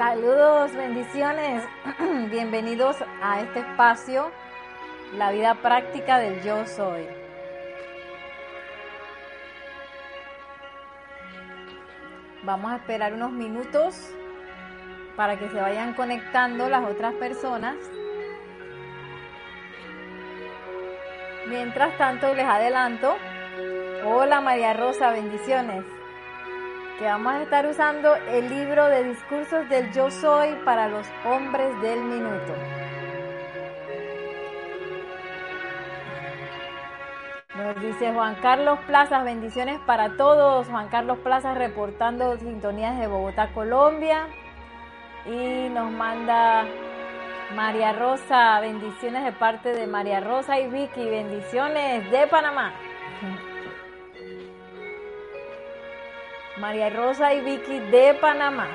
Saludos, bendiciones. Bienvenidos a este espacio, la vida práctica del yo soy. Vamos a esperar unos minutos para que se vayan conectando las otras personas. Mientras tanto, les adelanto. Hola María Rosa, bendiciones. Que vamos a estar usando el libro de discursos del yo soy para los hombres del minuto. Nos dice Juan Carlos Plazas, bendiciones para todos. Juan Carlos Plazas reportando sintonías de Bogotá, Colombia. Y nos manda María Rosa, bendiciones de parte de María Rosa y Vicky, bendiciones de Panamá. María Rosa y Vicky de Panamá.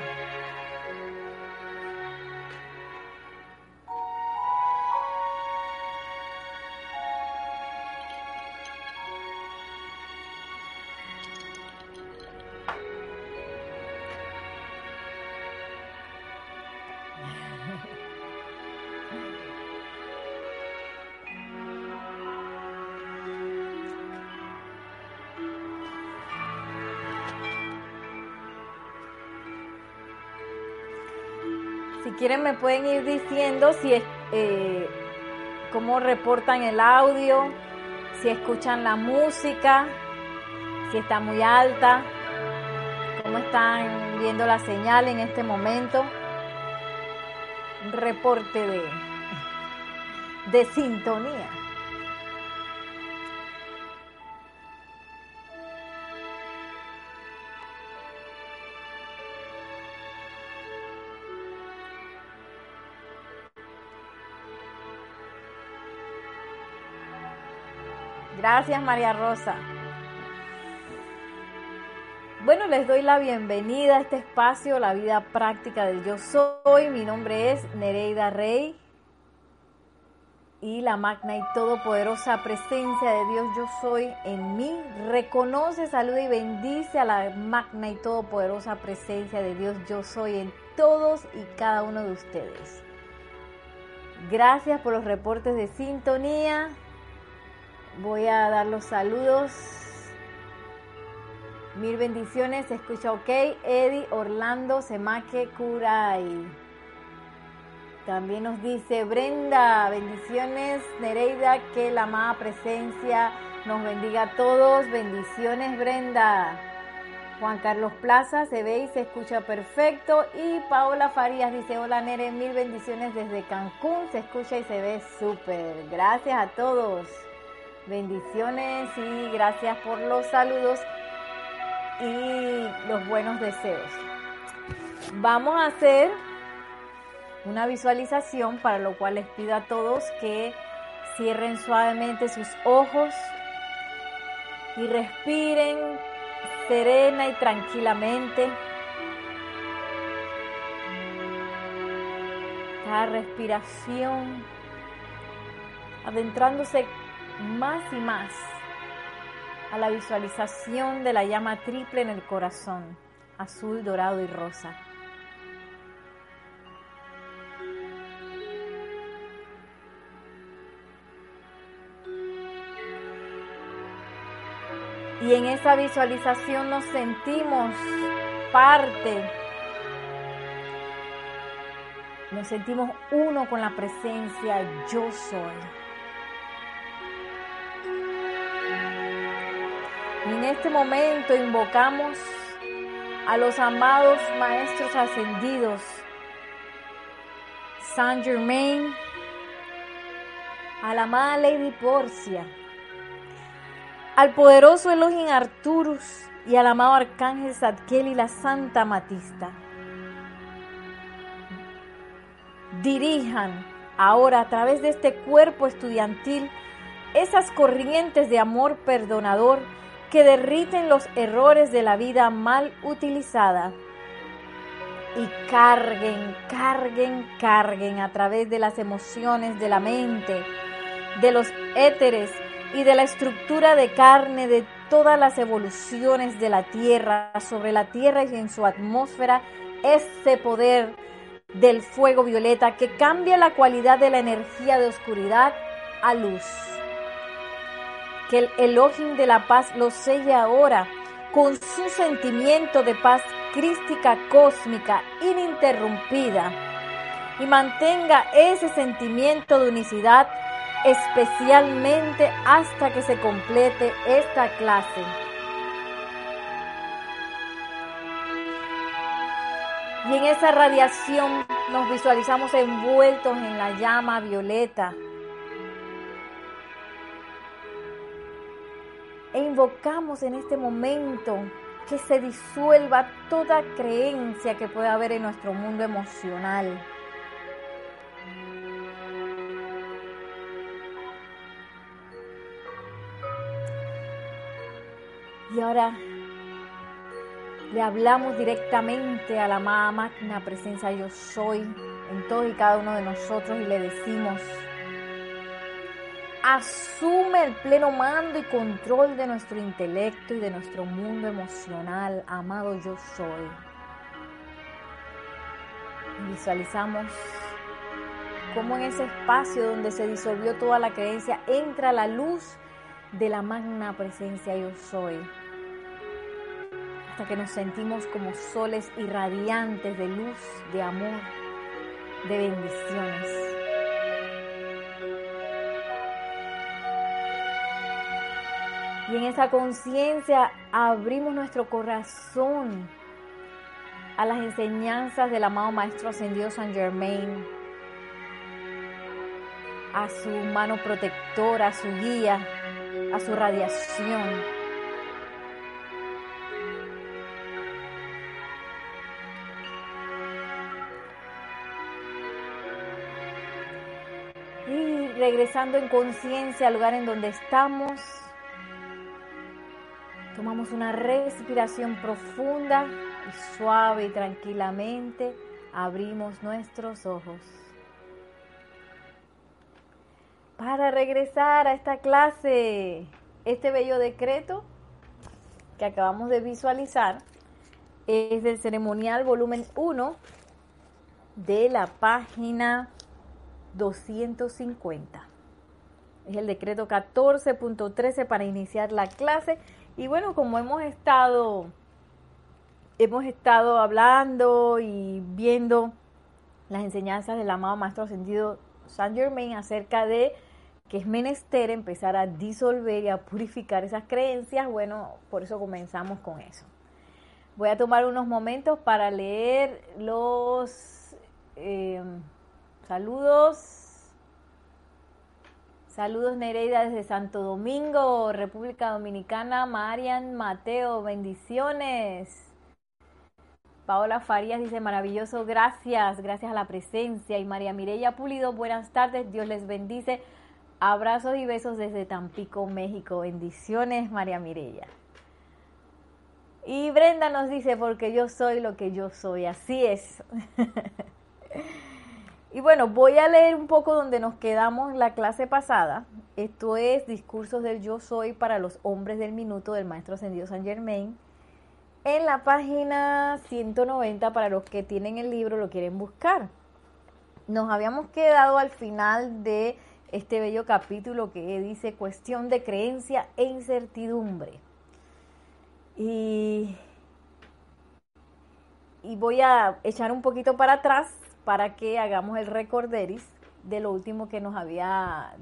Quieren me pueden ir diciendo si es, eh, cómo reportan el audio, si escuchan la música, si está muy alta, cómo están viendo la señal en este momento. Un reporte de, de sintonía. Gracias María Rosa. Bueno, les doy la bienvenida a este espacio, la vida práctica del yo soy. Mi nombre es Nereida Rey y la magna y todopoderosa presencia de Dios yo soy en mí. Reconoce, saluda y bendice a la magna y todopoderosa presencia de Dios yo soy en todos y cada uno de ustedes. Gracias por los reportes de sintonía. Voy a dar los saludos. Mil bendiciones, se escucha ok. Eddie Orlando Semaque Curay. También nos dice Brenda, bendiciones. Nereida, que la amada presencia nos bendiga a todos. Bendiciones, Brenda. Juan Carlos Plaza se ve y se escucha perfecto. Y Paola Farías dice: Hola Nere, mil bendiciones desde Cancún. Se escucha y se ve súper. Gracias a todos. Bendiciones y gracias por los saludos y los buenos deseos. Vamos a hacer una visualización para lo cual les pido a todos que cierren suavemente sus ojos y respiren serena y tranquilamente. Cada respiración adentrándose más y más a la visualización de la llama triple en el corazón, azul, dorado y rosa. Y en esa visualización nos sentimos parte, nos sentimos uno con la presencia yo soy. En este momento invocamos a los amados maestros ascendidos, Saint Germain, a la amada Lady Porcia, al poderoso Elohim Arturus y al amado Arcángel Zadkiel y la Santa Matista. Dirijan ahora a través de este cuerpo estudiantil esas corrientes de amor perdonador que derriten los errores de la vida mal utilizada y carguen, carguen, carguen a través de las emociones de la mente, de los éteres y de la estructura de carne de todas las evoluciones de la Tierra, sobre la Tierra y en su atmósfera, ese poder del fuego violeta que cambia la cualidad de la energía de oscuridad a luz. Que el Elohim de la paz lo selle ahora con su sentimiento de paz crística cósmica ininterrumpida y mantenga ese sentimiento de unicidad especialmente hasta que se complete esta clase. Y en esa radiación nos visualizamos envueltos en la llama violeta. E invocamos en este momento que se disuelva toda creencia que pueda haber en nuestro mundo emocional. Y ahora le hablamos directamente a la amada máquina presencia yo soy en todo y cada uno de nosotros y le decimos, asume el pleno mando y control de nuestro intelecto y de nuestro mundo emocional, amado yo soy. Visualizamos cómo en ese espacio donde se disolvió toda la creencia entra la luz de la magna presencia yo soy hasta que nos sentimos como soles irradiantes de luz, de amor, de bendiciones. Y en esa conciencia abrimos nuestro corazón a las enseñanzas del amado Maestro Ascendido San Germain, a su mano protectora, a su guía, a su radiación. regresando en conciencia al lugar en donde estamos. Tomamos una respiración profunda y suave y tranquilamente abrimos nuestros ojos. Para regresar a esta clase, este bello decreto que acabamos de visualizar es del ceremonial volumen 1 de la página 250. Es el decreto 14.13 para iniciar la clase. Y bueno, como hemos estado, hemos estado hablando y viendo las enseñanzas del amado Maestro Ascendido Saint Germain acerca de que es menester empezar a disolver y a purificar esas creencias, bueno, por eso comenzamos con eso. Voy a tomar unos momentos para leer los... Eh, Saludos. Saludos Nereida desde Santo Domingo, República Dominicana. Marian Mateo, bendiciones. Paola Farías dice maravilloso, gracias, gracias a la presencia. Y María Mireya Pulido, buenas tardes, Dios les bendice. Abrazos y besos desde Tampico, México. Bendiciones, María Mireya. Y Brenda nos dice, porque yo soy lo que yo soy, así es. Y bueno, voy a leer un poco donde nos quedamos la clase pasada. Esto es Discursos del Yo Soy para los Hombres del Minuto del Maestro Ascendido San Germain. En la página 190, para los que tienen el libro, lo quieren buscar. Nos habíamos quedado al final de este bello capítulo que dice cuestión de creencia e incertidumbre. Y, y voy a echar un poquito para atrás para que hagamos el recorderis de lo último que nos había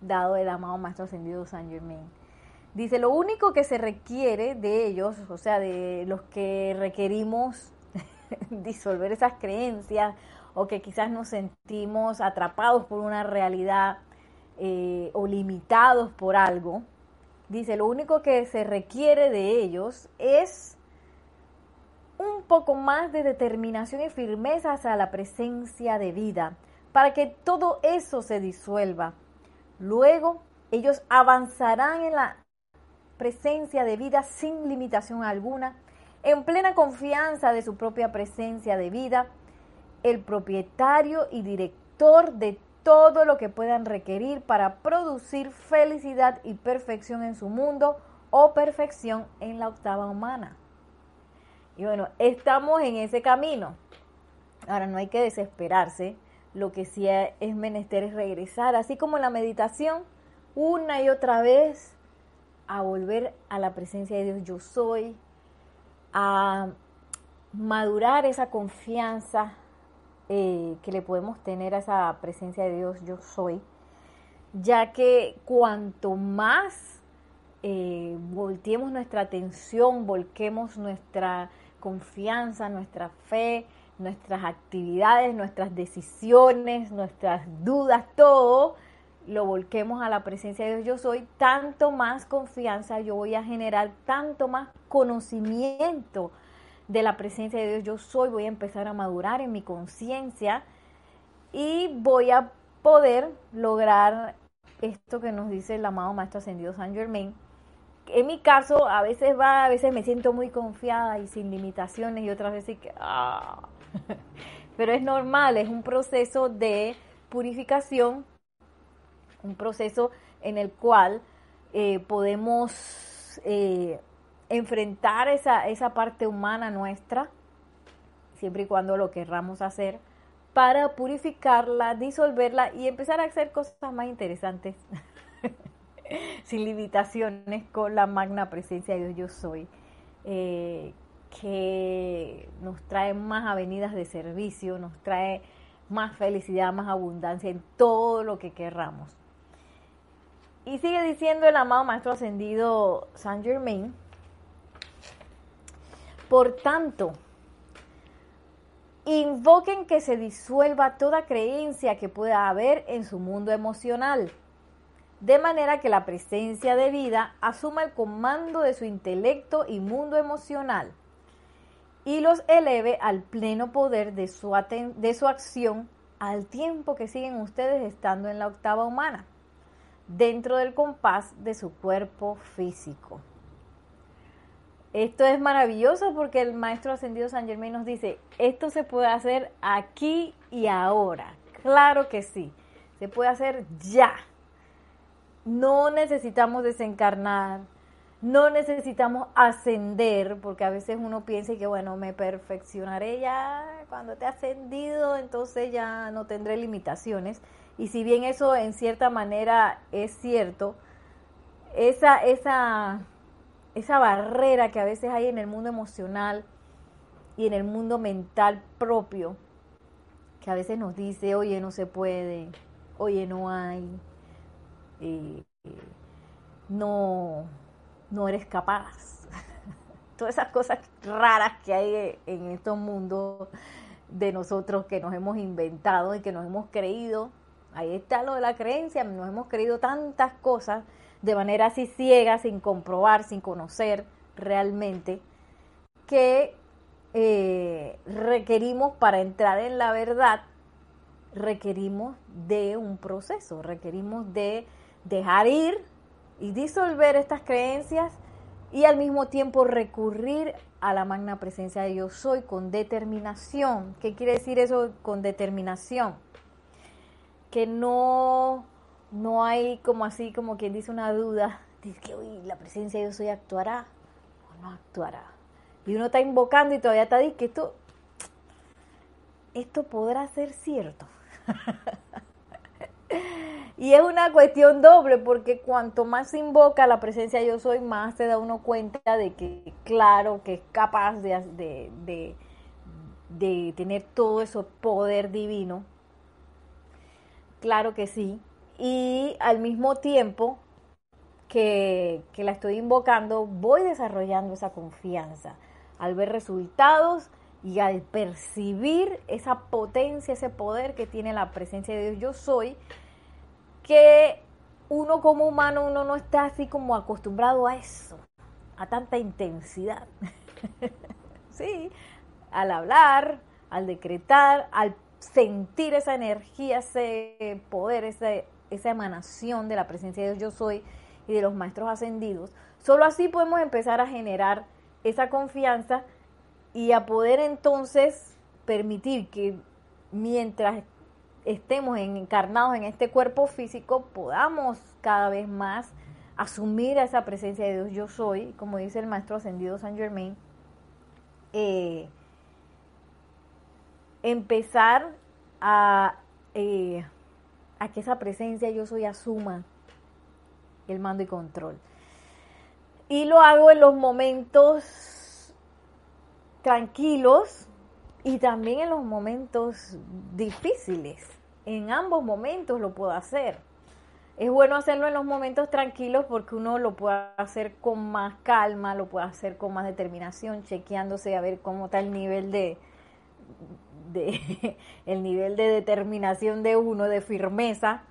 dado el amado Maestro Ascendido San Germain. Dice, lo único que se requiere de ellos, o sea, de los que requerimos disolver esas creencias o que quizás nos sentimos atrapados por una realidad eh, o limitados por algo, dice, lo único que se requiere de ellos es un poco más de determinación y firmeza hacia la presencia de vida, para que todo eso se disuelva. Luego, ellos avanzarán en la presencia de vida sin limitación alguna, en plena confianza de su propia presencia de vida, el propietario y director de todo lo que puedan requerir para producir felicidad y perfección en su mundo o perfección en la octava humana. Y bueno, estamos en ese camino. Ahora no hay que desesperarse, lo que sí es menester es regresar, así como la meditación, una y otra vez a volver a la presencia de Dios. Yo soy, a madurar esa confianza eh, que le podemos tener a esa presencia de Dios yo soy, ya que cuanto más eh, volteemos nuestra atención, volquemos nuestra confianza, nuestra fe, nuestras actividades, nuestras decisiones, nuestras dudas, todo, lo volquemos a la presencia de Dios yo soy, tanto más confianza yo voy a generar, tanto más conocimiento de la presencia de Dios yo soy, voy a empezar a madurar en mi conciencia y voy a poder lograr esto que nos dice el amado Maestro Ascendido San Germain. En mi caso, a veces va, a veces me siento muy confiada y sin limitaciones y otras veces que... Ah. Pero es normal, es un proceso de purificación un proceso en el cual eh, podemos eh, enfrentar esa, esa parte humana nuestra, siempre y cuando lo querramos hacer, para purificarla, disolverla y empezar a hacer cosas más interesantes, sin limitaciones, con la magna presencia de Dios yo soy, eh, que nos trae más avenidas de servicio, nos trae más felicidad, más abundancia en todo lo que querramos. Y sigue diciendo el amado Maestro Ascendido Saint Germain, por tanto, invoquen que se disuelva toda creencia que pueda haber en su mundo emocional, de manera que la presencia de vida asuma el comando de su intelecto y mundo emocional y los eleve al pleno poder de su, de su acción al tiempo que siguen ustedes estando en la octava humana dentro del compás de su cuerpo físico. Esto es maravilloso porque el Maestro Ascendido San Germán nos dice, esto se puede hacer aquí y ahora. Claro que sí, se puede hacer ya. No necesitamos desencarnar, no necesitamos ascender, porque a veces uno piensa que, bueno, me perfeccionaré ya cuando te he ascendido, entonces ya no tendré limitaciones. Y si bien eso en cierta manera es cierto, esa, esa, esa barrera que a veces hay en el mundo emocional y en el mundo mental propio, que a veces nos dice, oye, no se puede, oye, no hay, eh, no, no eres capaz. Todas esas cosas raras que hay en estos mundos de nosotros que nos hemos inventado y que nos hemos creído Ahí está lo de la creencia, nos hemos creído tantas cosas de manera así ciega, sin comprobar, sin conocer realmente, que eh, requerimos para entrar en la verdad, requerimos de un proceso, requerimos de dejar ir y disolver estas creencias y al mismo tiempo recurrir a la magna presencia de yo soy con determinación. ¿Qué quiere decir eso con determinación? que no, no hay como así, como quien dice una duda, dice que hoy la presencia de Dios hoy actuará o no actuará. Y uno está invocando y todavía está diciendo que esto, esto podrá ser cierto. y es una cuestión doble, porque cuanto más se invoca la presencia yo soy, más se da uno cuenta de que, claro, que es capaz de, de, de, de tener todo ese poder divino Claro que sí. Y al mismo tiempo que, la estoy invocando, voy desarrollando esa confianza. Al ver resultados y al percibir esa potencia, ese poder que tiene la presencia de Dios, yo soy, que uno como humano, uno no está así como acostumbrado a eso, a tanta intensidad. sí, al hablar, al decretar, al sentir esa energía, ese poder, esa emanación de la presencia de Dios yo soy y de los maestros ascendidos. Solo así podemos empezar a generar esa confianza y a poder entonces permitir que mientras estemos encarnados en este cuerpo físico podamos cada vez más asumir esa presencia de Dios yo soy, como dice el maestro ascendido San Germain, eh, empezar a, eh, a que esa presencia yo soy asuma el mando y control. Y lo hago en los momentos tranquilos y también en los momentos difíciles. En ambos momentos lo puedo hacer. Es bueno hacerlo en los momentos tranquilos porque uno lo puede hacer con más calma, lo puede hacer con más determinación, chequeándose a ver cómo está el nivel de, el nivel de determinación de uno, de firmeza,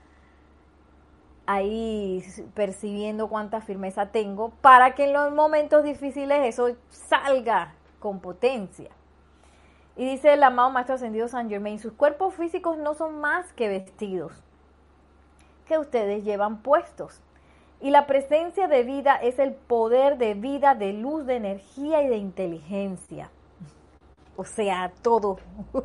ahí percibiendo cuánta firmeza tengo, para que en los momentos difíciles eso salga con potencia. Y dice el amado Maestro Ascendido San Germain, sus cuerpos físicos no son más que vestidos que ustedes llevan puestos. Y la presencia de vida es el poder de vida, de luz, de energía y de inteligencia. O sea, todo.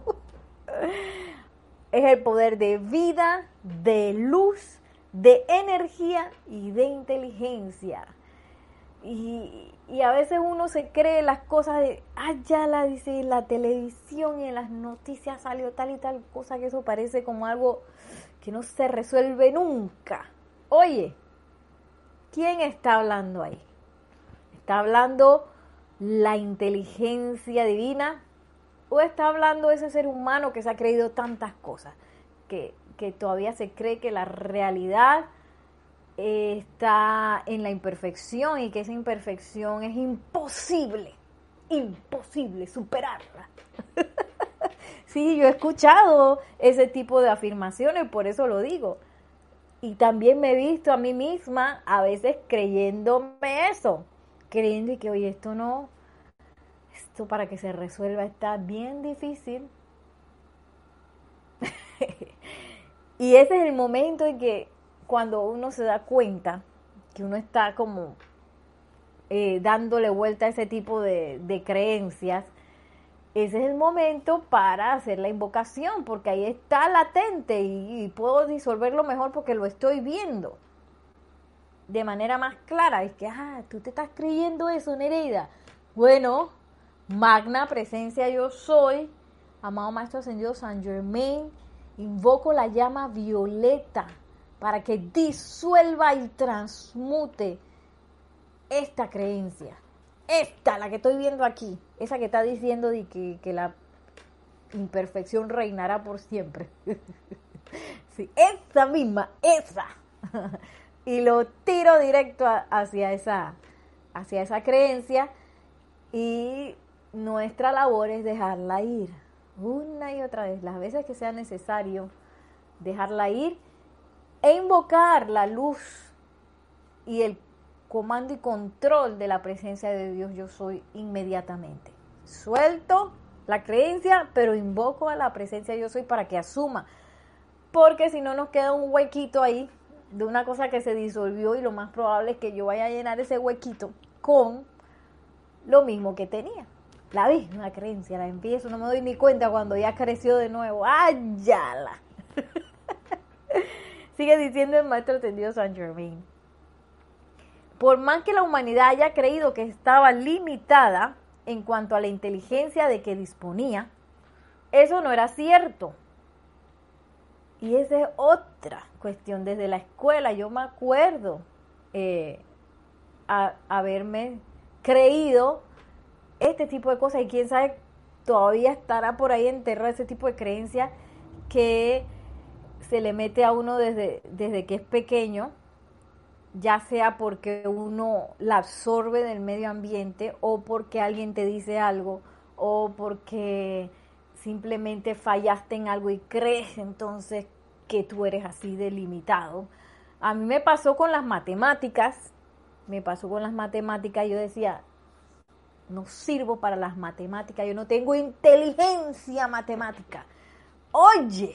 es el poder de vida, de luz, de energía y de inteligencia. Y, a veces uno se cree las cosas de, ah, ya la dice la televisión y en las noticias salió tal y tal cosa que eso parece como algo que no se resuelve nunca. Oye, ¿quién está hablando ahí? ¿Está hablando la inteligencia divina o está hablando ese ser humano que se ha creído tantas cosas, que, que todavía se cree que la realidad está en la imperfección y que esa imperfección es imposible, imposible superarla. Sí, yo he escuchado ese tipo de afirmaciones, por eso lo digo. Y también me he visto a mí misma a veces creyéndome eso, creyendo que, oye, esto no, esto para que se resuelva está bien difícil. y ese es el momento en que cuando uno se da cuenta que uno está como eh, dándole vuelta a ese tipo de, creencias, ese es el momento para hacer la invocación, porque ahí está latente y, puedo disolverlo mejor porque lo estoy viendo de manera más clara. Es que, ah, tú te estás creyendo eso, Nereida. Bueno, magna presencia yo soy, amado Maestro Ascendido San Germain, invoco la llama violeta para que disuelva y transmute esta creencia esta, la que estoy viendo aquí, esa que está diciendo de que, la imperfección reinará por siempre. sí, esa misma, esa. y lo tiro directo hacia esa, hacia esa creencia y nuestra labor es dejarla ir una y otra vez, las veces que sea necesario, dejarla ir e invocar la luz y el comando y control de la presencia de Dios yo soy inmediatamente. Suelto la creencia, pero invoco a la presencia de yo soy para que asuma. Porque si no nos queda un huequito ahí de una cosa que se disolvió y lo más probable es que yo vaya a llenar ese huequito con lo mismo que tenía. La misma creencia, la empiezo, no me doy ni cuenta cuando ya creció de nuevo. ¡Ayala! Sigue diciendo el maestro atendido San Germain por más que la humanidad haya creído que estaba limitada en cuanto a la inteligencia de que disponía, eso no era cierto. Y esa es otra cuestión. Desde la escuela yo me acuerdo eh, haberme creído este tipo de cosas y quién sabe todavía estará por ahí enterrado ese tipo de creencia que se le mete a uno desde, desde que es pequeño ya sea porque uno la absorbe del medio ambiente o porque alguien te dice algo o porque simplemente fallaste en algo y crees entonces que tú eres así delimitado. A mí me pasó con las matemáticas, me pasó con las matemáticas, yo decía, no sirvo para las matemáticas, yo no tengo inteligencia matemática. Oye,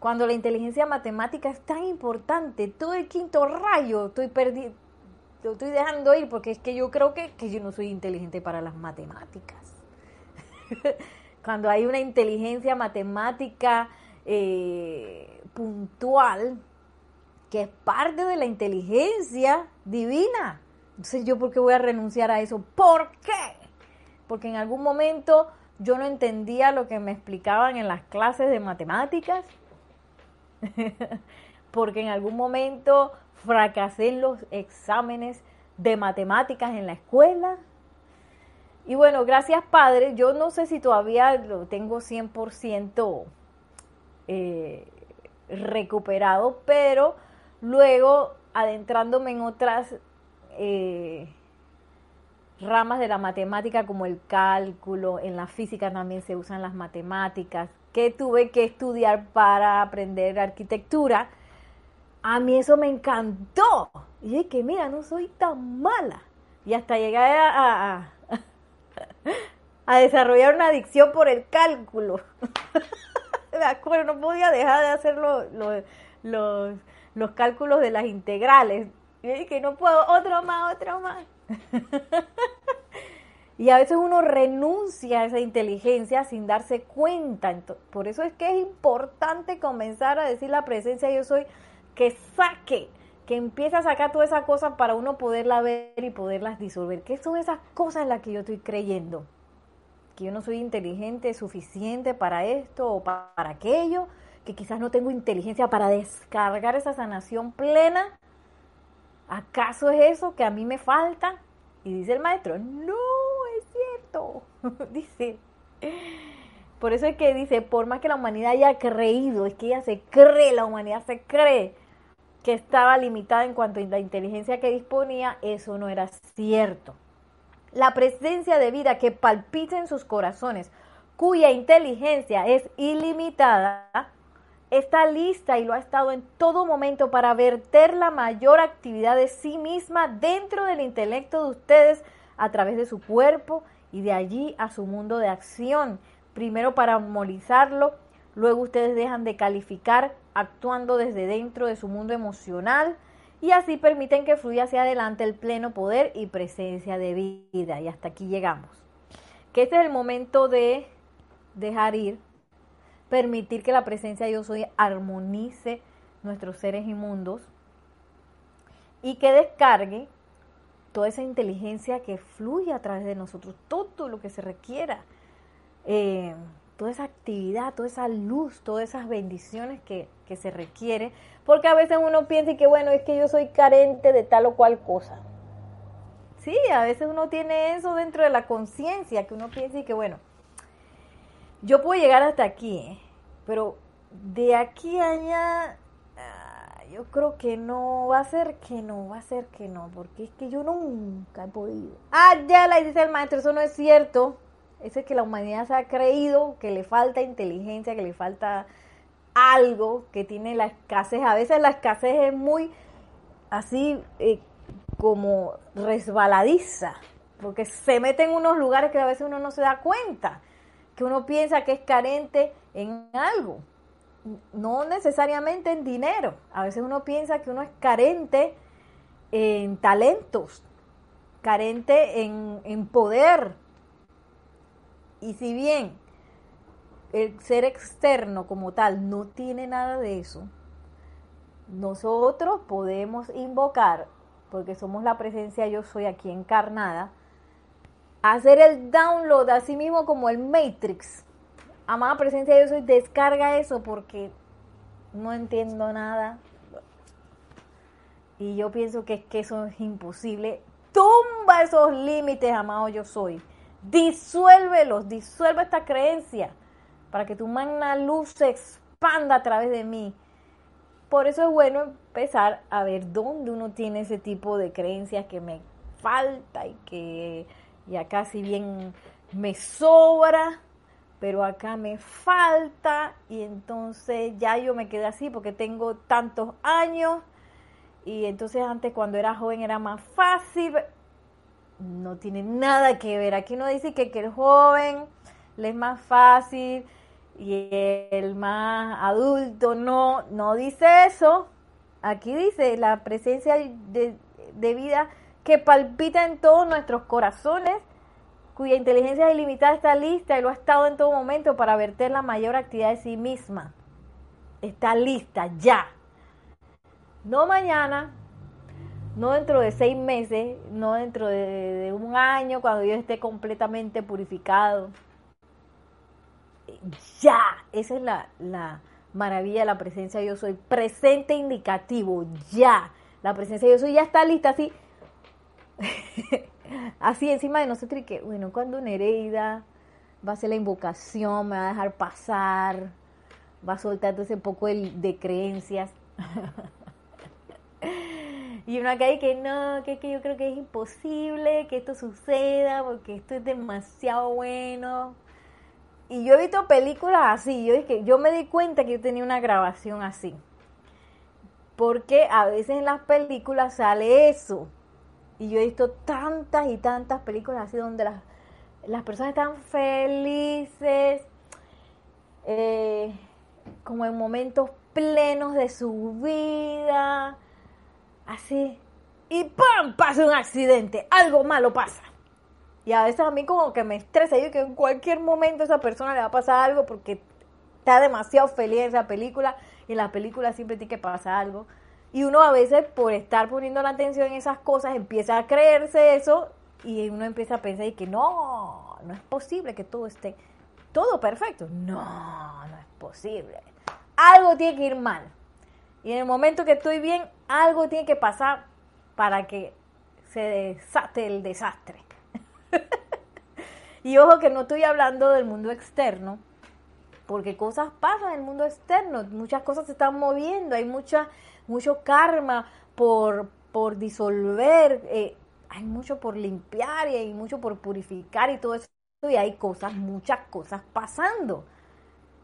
cuando la inteligencia matemática es tan importante, todo el quinto rayo estoy perdiendo, lo estoy dejando ir porque es que yo creo que, yo no soy inteligente para las matemáticas. Cuando hay una inteligencia matemática eh, puntual, que es parte de la inteligencia divina. Entonces, ¿yo por qué voy a renunciar a eso? ¿Por qué? Porque en algún momento yo no entendía lo que me explicaban en las clases de matemáticas, porque en algún momento fracasé en los exámenes de matemáticas en la escuela. Y bueno, gracias Padre, yo no sé si todavía lo tengo 100% eh, recuperado, pero luego adentrándome en otras eh, ramas de la matemática como el cálculo, en la física también se usan las matemáticas, que tuve que estudiar para aprender arquitectura, a mí eso me encantó. Y es que, mira, no soy tan mala. Y hasta llegué a, a, desarrollar una adicción por el cálculo. me acuerdo, no podía dejar de hacer los, los cálculos de las integrales. Y que no puedo, otro más, otro más. y a veces uno renuncia a esa inteligencia sin darse cuenta. por eso es que es importante comenzar a decir la presencia yo soy, que saque, que empiece a sacar todas esas cosas para uno poderla ver y poderlas disolver. ¿Qué son esas cosas en las que yo estoy creyendo? Que yo no soy inteligente suficiente para esto o para aquello, que quizás no tengo inteligencia para descargar esa sanación plena ¿Acaso es eso que a mí me falta? Y dice el maestro, no, dice, por eso es que dice, por más que la humanidad haya creído, es que ella se cree, la humanidad se cree que estaba limitada en cuanto a la inteligencia que disponía, eso no era cierto. La presencia de vida que palpita en sus corazones, cuya inteligencia es ilimitada, está lista y lo ha estado en todo momento para verter la mayor actividad de sí misma dentro del intelecto de ustedes a través de su cuerpo y de allí a su mundo de acción. Primero para armonizarlo, luego ustedes dejan de calificar actuando desde dentro de su mundo emocional y así permiten que fluya hacia adelante el pleno poder y presencia de vida. Y hasta aquí llegamos. Que este es el momento de dejar ir permitir que la presencia de yo soy armonice nuestros seres inmundos y que descargue toda esa inteligencia que fluye a través de nosotros, todo lo que se requiera, eh, toda esa actividad, toda esa luz, todas esas bendiciones que, que se requiere, porque a veces uno piensa que bueno, es que yo soy carente de tal o cual cosa. Sí, a veces uno tiene eso dentro de la conciencia, que uno piensa y que bueno, yo puedo llegar hasta aquí, ¿eh? pero de aquí a allá, yo creo que no va a ser que no, va a ser que no, porque es que yo nunca he podido. Ah, ya la dice el maestro, eso no es cierto. Eso es que la humanidad se ha creído que le falta inteligencia, que le falta algo, que tiene la escasez. A veces la escasez es muy así eh, como resbaladiza, porque se mete en unos lugares que a veces uno no se da cuenta que uno piensa que es carente en algo, no necesariamente en dinero. A veces uno piensa que uno es carente en talentos, carente en, en poder. Y si bien el ser externo como tal no tiene nada de eso, nosotros podemos invocar, porque somos la presencia yo soy aquí encarnada, hacer el download así mismo como el Matrix. Amada presencia de Dios, descarga eso porque no entiendo nada. Y yo pienso que que eso es imposible. Tumba esos límites, amado yo soy. Disuélvelos, disuelve esta creencia para que tu magna luz se expanda a través de mí. Por eso es bueno empezar a ver dónde uno tiene ese tipo de creencias que me falta y que y acá si bien me sobra, pero acá me falta y entonces ya yo me quedé así porque tengo tantos años y entonces antes cuando era joven era más fácil. No tiene nada que ver. Aquí uno dice que, el joven le es más fácil y el más adulto no, no dice eso. Aquí dice la presencia de vida que palpita en todos nuestros corazones, cuya inteligencia ilimitada está lista y lo ha estado en todo momento para verter la mayor actividad de sí misma. Está lista ya. No mañana, no dentro de seis meses, no dentro de, un año, cuando yo esté completamente purificado. ya. Esa es la, la maravilla de la presencia yo soy. Presente indicativo, ya. La presencia yo soy ya está lista, así. así encima de nosotros y que, bueno, cuando Nereida va a hacer la invocación, me va a dejar pasar, va a soltar todo ese poco de, creencias. y uno acá dice que no, que, que yo creo que es imposible que esto suceda porque esto es demasiado bueno. Y yo he visto películas así, yo, que yo me di cuenta que yo tenía una grabación así. Porque a veces en las películas sale eso. Y yo he visto tantas y tantas películas así donde las, las personas están felices, eh, como en momentos plenos de su vida, así. Y ¡pam! pasa un accidente, algo malo pasa. Y a veces a mí como que me estresa, yo que en cualquier momento a esa persona le va a pasar algo porque está demasiado feliz esa película y en la película siempre tiene que pasar algo. Y uno a veces por estar poniendo la atención en esas cosas empieza a creerse eso y uno empieza a pensar y que no, no es posible que todo esté todo perfecto. No, no es posible. Algo tiene que ir mal. Y en el momento que estoy bien, algo tiene que pasar para que se desate el desastre. y ojo que no estoy hablando del mundo externo, porque cosas pasan en el mundo externo, muchas cosas se están moviendo, hay mucha mucho karma por, por disolver, eh, hay mucho por limpiar y hay mucho por purificar y todo eso. Y hay cosas, muchas cosas pasando.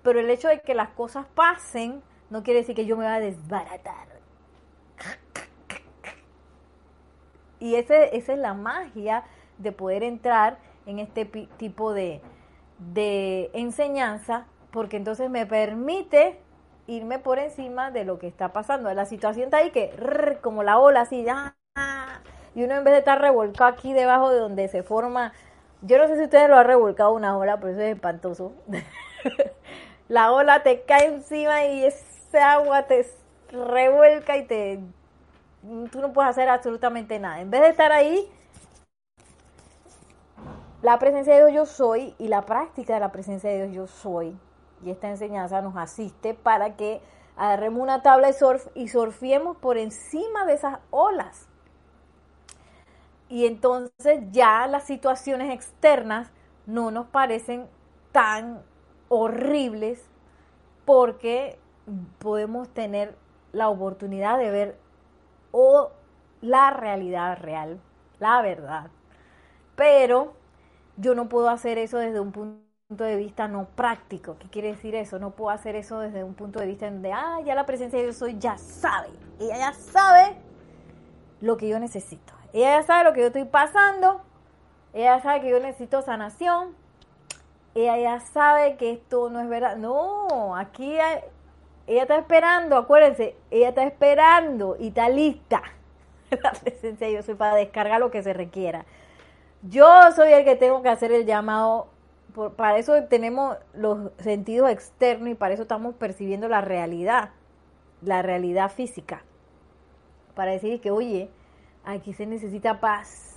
Pero el hecho de que las cosas pasen no quiere decir que yo me voy a desbaratar. Y ese, esa es la magia de poder entrar en este tipo de, de enseñanza, porque entonces me permite irme por encima de lo que está pasando. La situación está ahí que, como la ola así, ya. Y uno en vez de estar revolcado aquí debajo de donde se forma, yo no sé si ustedes lo han revolcado una ola, pero eso es espantoso. la ola te cae encima y ese agua te revuelca y te tú no puedes hacer absolutamente nada. En vez de estar ahí, la presencia de Dios yo soy y la práctica de la presencia de Dios yo soy y esta enseñanza nos asiste para que agarremos una tabla de surf y surfiemos por encima de esas olas. Y entonces ya las situaciones externas no nos parecen tan horribles porque podemos tener la oportunidad de ver o la realidad real, la verdad. Pero yo no puedo hacer eso desde un punto punto de vista no práctico. ¿Qué quiere decir eso? No puedo hacer eso desde un punto de vista de, ah, ya la presencia de Dios soy, ya sabe. Ella ya sabe lo que yo necesito. Ella ya sabe lo que yo estoy pasando. Ella ya sabe que yo necesito sanación. Ella ya sabe que esto no es verdad. No, aquí ella está esperando, acuérdense, ella está esperando y está lista. La presencia de Dios soy para descargar lo que se requiera. Yo soy el que tengo que hacer el llamado para eso tenemos los sentidos externos y para eso estamos percibiendo la realidad, la realidad física. Para decir que, oye, aquí se necesita paz,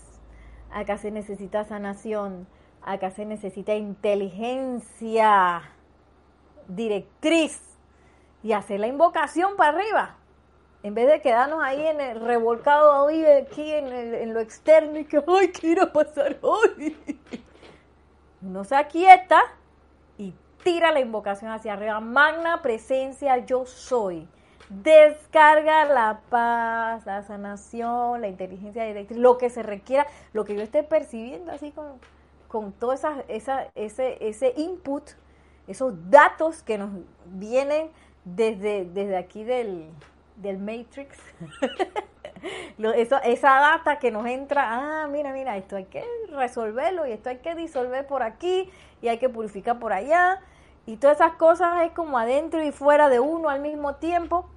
acá se necesita sanación, acá se necesita inteligencia directriz y hacer la invocación para arriba. En vez de quedarnos ahí en el revolcado hoy aquí en, lo externo y que, ay, ¿qué irá a pasar hoy? uno se aquieta y tira la invocación hacia arriba. Magna presencia yo soy. Descarga la paz, la sanación, la inteligencia directa, lo que se requiera, lo que yo esté percibiendo así con, con todo esa, esa, ese, ese input, esos datos que nos vienen desde, desde aquí del, del Matrix. esa data que nos entra, ah, mira, mira, esto hay que resolverlo y esto hay que disolver por aquí y hay que purificar por allá. Y todas esas cosas es como adentro y fuera de uno al mismo tiempo.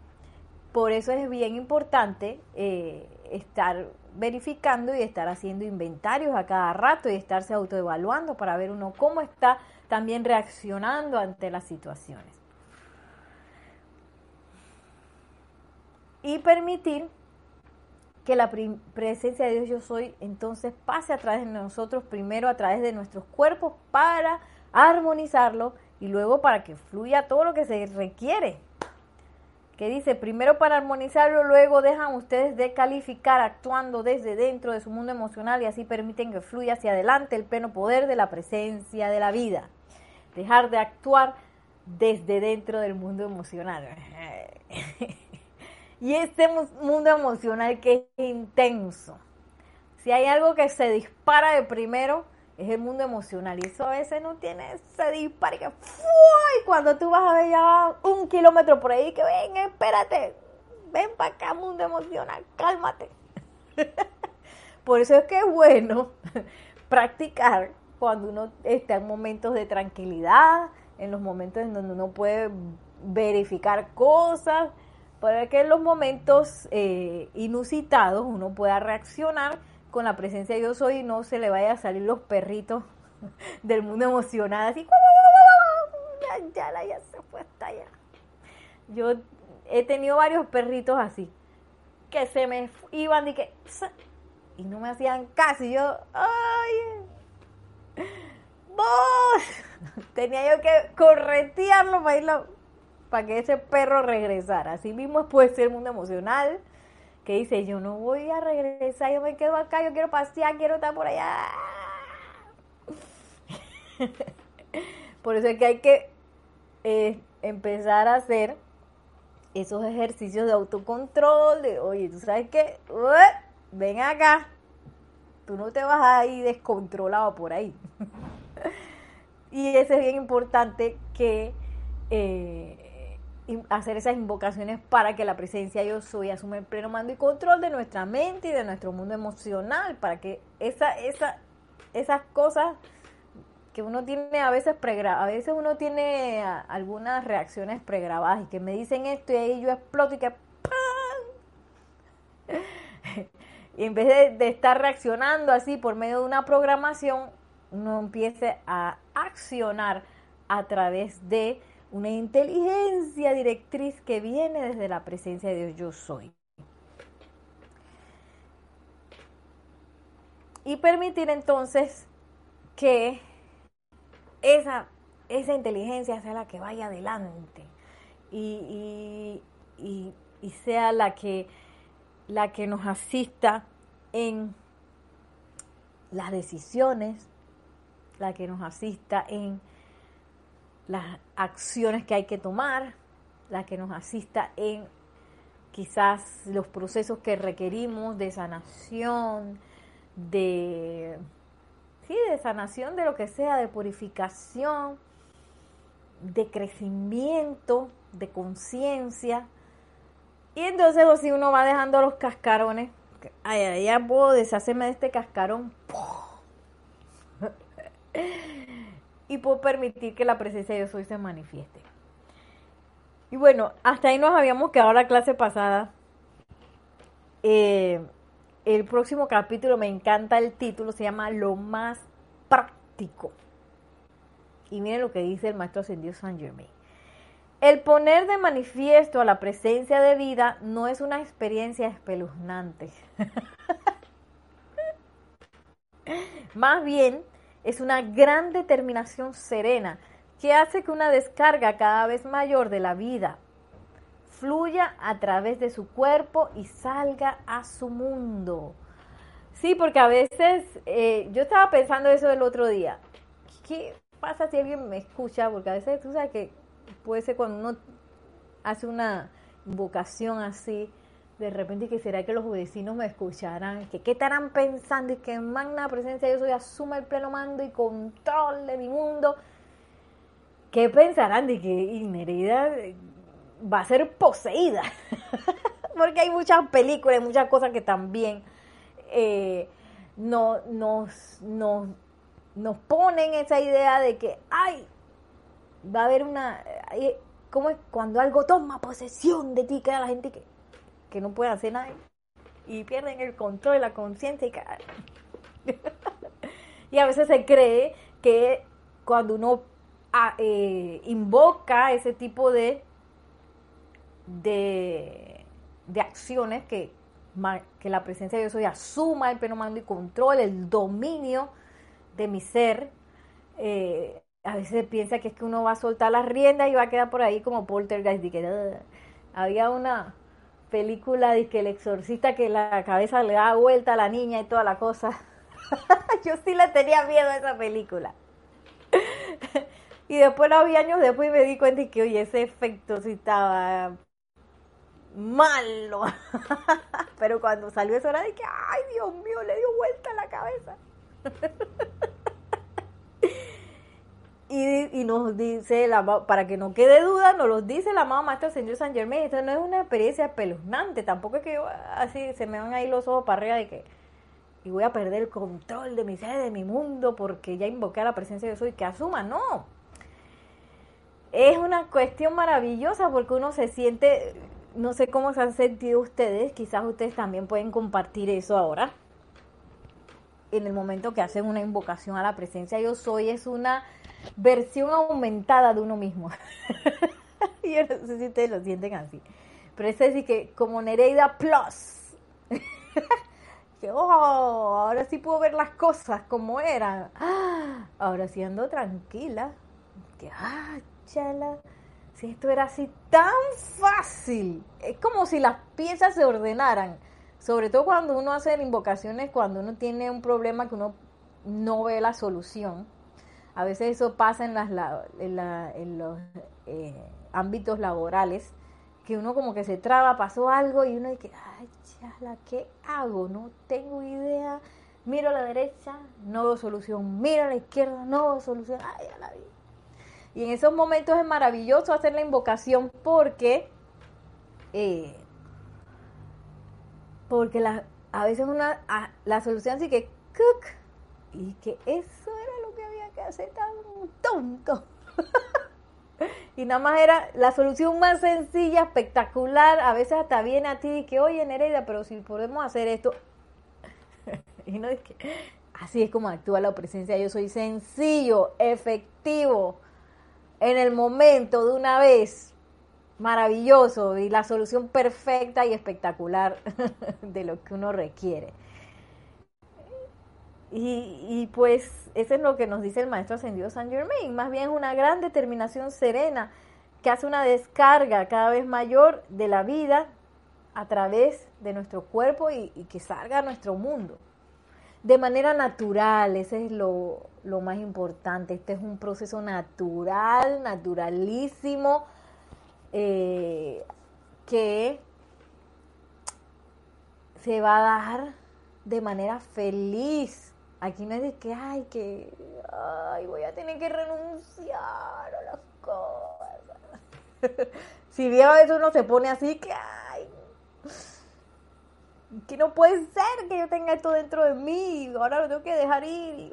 Por eso es bien importante eh, estar verificando y estar haciendo inventarios a cada rato y estarse autoevaluando para ver uno cómo está también reaccionando ante las situaciones. Y permitir que la presencia de Dios yo soy entonces pase a través de nosotros, primero a través de nuestros cuerpos para armonizarlo y luego para que fluya todo lo que se requiere. Que dice, primero para armonizarlo, luego dejan ustedes de calificar actuando desde dentro de su mundo emocional y así permiten que fluya hacia adelante el pleno poder de la presencia de la vida. Dejar de actuar desde dentro del mundo emocional. y este mundo emocional que es intenso. Si hay algo que se dispara de primero, es el mundo emocional. Y eso a veces no tiene ese disparo que y cuando tú vas a ver un kilómetro por ahí, que ven, espérate, ven para acá, mundo emocional, cálmate. por eso es que es bueno practicar cuando uno está en momentos de tranquilidad, en los momentos en donde uno puede verificar cosas, para que en los momentos eh, inusitados uno pueda reaccionar con la presencia de yo soy y no se le vaya a salir los perritos del mundo emocionado, así, ya, ya, ya se fue hasta allá. Yo he tenido varios perritos así, que se me iban y que, y no me hacían caso, yo, ay, vos, tenía yo que corretearlo para irlo, para que ese perro regresara. Así mismo puede ser el mundo emocional que dice, yo no voy a regresar, yo me quedo acá, yo quiero pasear, quiero estar por allá. por eso es que hay que eh, empezar a hacer esos ejercicios de autocontrol, oye, tú sabes qué, ven acá, tú no te vas a ir descontrolado por ahí. y eso es bien importante que eh, hacer esas invocaciones para que la presencia yo soy asume el pleno mando y control de nuestra mente y de nuestro mundo emocional, para que esa, esa, esas cosas que uno tiene a veces pregrabadas, a veces uno tiene algunas reacciones pregrabadas y que me dicen esto y ahí yo exploto y que ¡pam! y en vez de, de estar reaccionando así por medio de una programación, uno empiece a accionar a través de una inteligencia directriz que viene desde la presencia de Dios yo soy. Y permitir entonces que esa, esa inteligencia sea la que vaya adelante y, y sea la que, la que nos asista en las decisiones, la que nos asista en las acciones que hay que tomar, la que nos asista en quizás los procesos que requerimos de sanación, de sí, de sanación de lo que sea, de purificación, de crecimiento, de conciencia. Y entonces pues, si uno va dejando los cascarones, ay, ya puedo deshacerme de este cascarón. y puedo permitir que la presencia de Dios hoy se manifieste. Y bueno, hasta ahí nos habíamos quedado la clase pasada. Eh, el próximo capítulo me encanta el título, se llama Lo más práctico. Y miren lo que dice el maestro ascendido San Germain. El poner de manifiesto a la presencia de vida no es una experiencia espeluznante. Más bien es una gran determinación serena que hace que una descarga cada vez mayor de la vida fluya a través de su cuerpo y salga a su mundo. Sí, porque a veces eh, yo estaba pensando eso el otro día. ¿Qué pasa si alguien me escucha? Porque a veces tú sabes que puede ser cuando uno hace una invocación así, de repente que será que los vecinos me escucharán, que qué estarán pensando y que en magna presencia yo soy asuma el pleno mando y control de mi mundo. ¿Qué pensarán de que Inerida va a ser poseída? Porque hay muchas películas, muchas cosas que también eh, no, nos, nos, nos ponen esa idea de que, ay, va a haber una... ¿Cómo es? Cuando algo toma posesión de ti, queda la gente que que no pueden hacer nada y pierden el control, la conciencia y, y a veces se cree que cuando uno ah, eh, invoca ese tipo de, de, acciones que, que la presencia de Dios hoy asuma el pleno mando y control, el dominio de mi ser, eh, a veces piensa que es que uno va a soltar las riendas y va a quedar por ahí como poltergeist. Y había una película de que el exorcista que la cabeza le da vuelta a la niña y toda la cosa. Yo sí le tenía miedo a esa película. y después la vi años después y me di cuenta y que, oye, ese efecto sí estaba malo. Pero cuando salió eso era de que, ay, Dios mío, le dio vuelta la cabeza. Y, nos dice, la, para que no quede duda, nos lo dice la mamá maestra señor San Germain. Esto no es una experiencia espeluznante, tampoco es que así se me van ahí los ojos para arriba de que y voy a perder el control de mi ser, de mi mundo, porque ya invoqué a la presencia de Dios y que asuma, no. Es una cuestión maravillosa porque uno se siente, no sé cómo se han sentido ustedes, quizás ustedes también pueden compartir eso ahora. En el momento que hacen una invocación a la presencia yo soy, es una versión aumentada de uno mismo. yo no sé si ustedes lo sienten así. Pero es decir que como Nereida Plus. que, oh, ahora sí puedo ver las cosas como eran. ahora sí ando tranquila. Que, ah, chala, si esto era así tan fácil. Es como si las piezas se ordenaran. Sobre todo cuando uno hace invocaciones, cuando uno tiene un problema que uno no ve la solución. A veces eso pasa en, las, en, los eh, ámbitos laborales, que uno como que se traba, pasó algo y uno dice, ay, chala, ¿qué hago? No tengo idea. Miro a la derecha, no veo solución. Miro a la izquierda, no veo solución. Ay, ya la. Y en esos momentos es maravilloso hacer la invocación porque, eh, porque la, a veces una, la solución sí que, cook, y que eso que hacer tan tonto. y nada más era la solución más sencilla, espectacular, a veces hasta viene a ti y que, oye Nereida, pero si podemos hacer esto. y no es que así es como actúa la presencia, yo soy sencillo, efectivo en el momento de una vez maravilloso y la solución perfecta y espectacular de lo que uno requiere. Y, pues eso es lo que nos dice el maestro ascendido San Germain, más bien es una gran determinación serena que hace una descarga cada vez mayor de la vida a través de nuestro cuerpo y que salga a nuestro mundo de manera natural, ese es lo, más importante. Este es un proceso natural, naturalísimo, eh, que se va a dar de manera feliz. Aquí no es que, ay, que, ay, voy a tener que renunciar a las cosas. si bien a veces uno se pone así, que, ay, que no puede ser que yo tenga esto dentro de mí, ahora lo tengo que dejar ir.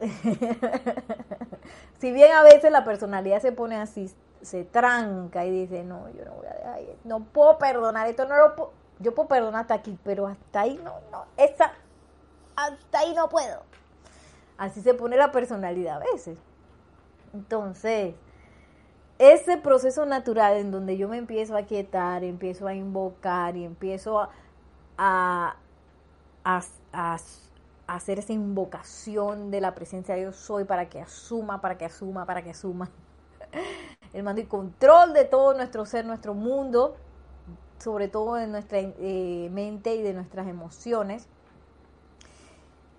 si bien a veces la personalidad se pone así, se tranca y dice, no, yo no voy a dejar ir, no puedo perdonar, esto no lo puedo, yo puedo perdonar hasta aquí, pero hasta ahí no, no, esa, hasta ahí no puedo. Así se pone la personalidad a veces. Entonces, ese proceso natural en donde yo me empiezo a quietar, empiezo a invocar y empiezo a a, hacer esa invocación de la presencia de Dios soy para que asuma, para que asuma, para que asuma el mando y control de todo nuestro ser, nuestro mundo, sobre todo de nuestra eh, mente y de nuestras emociones.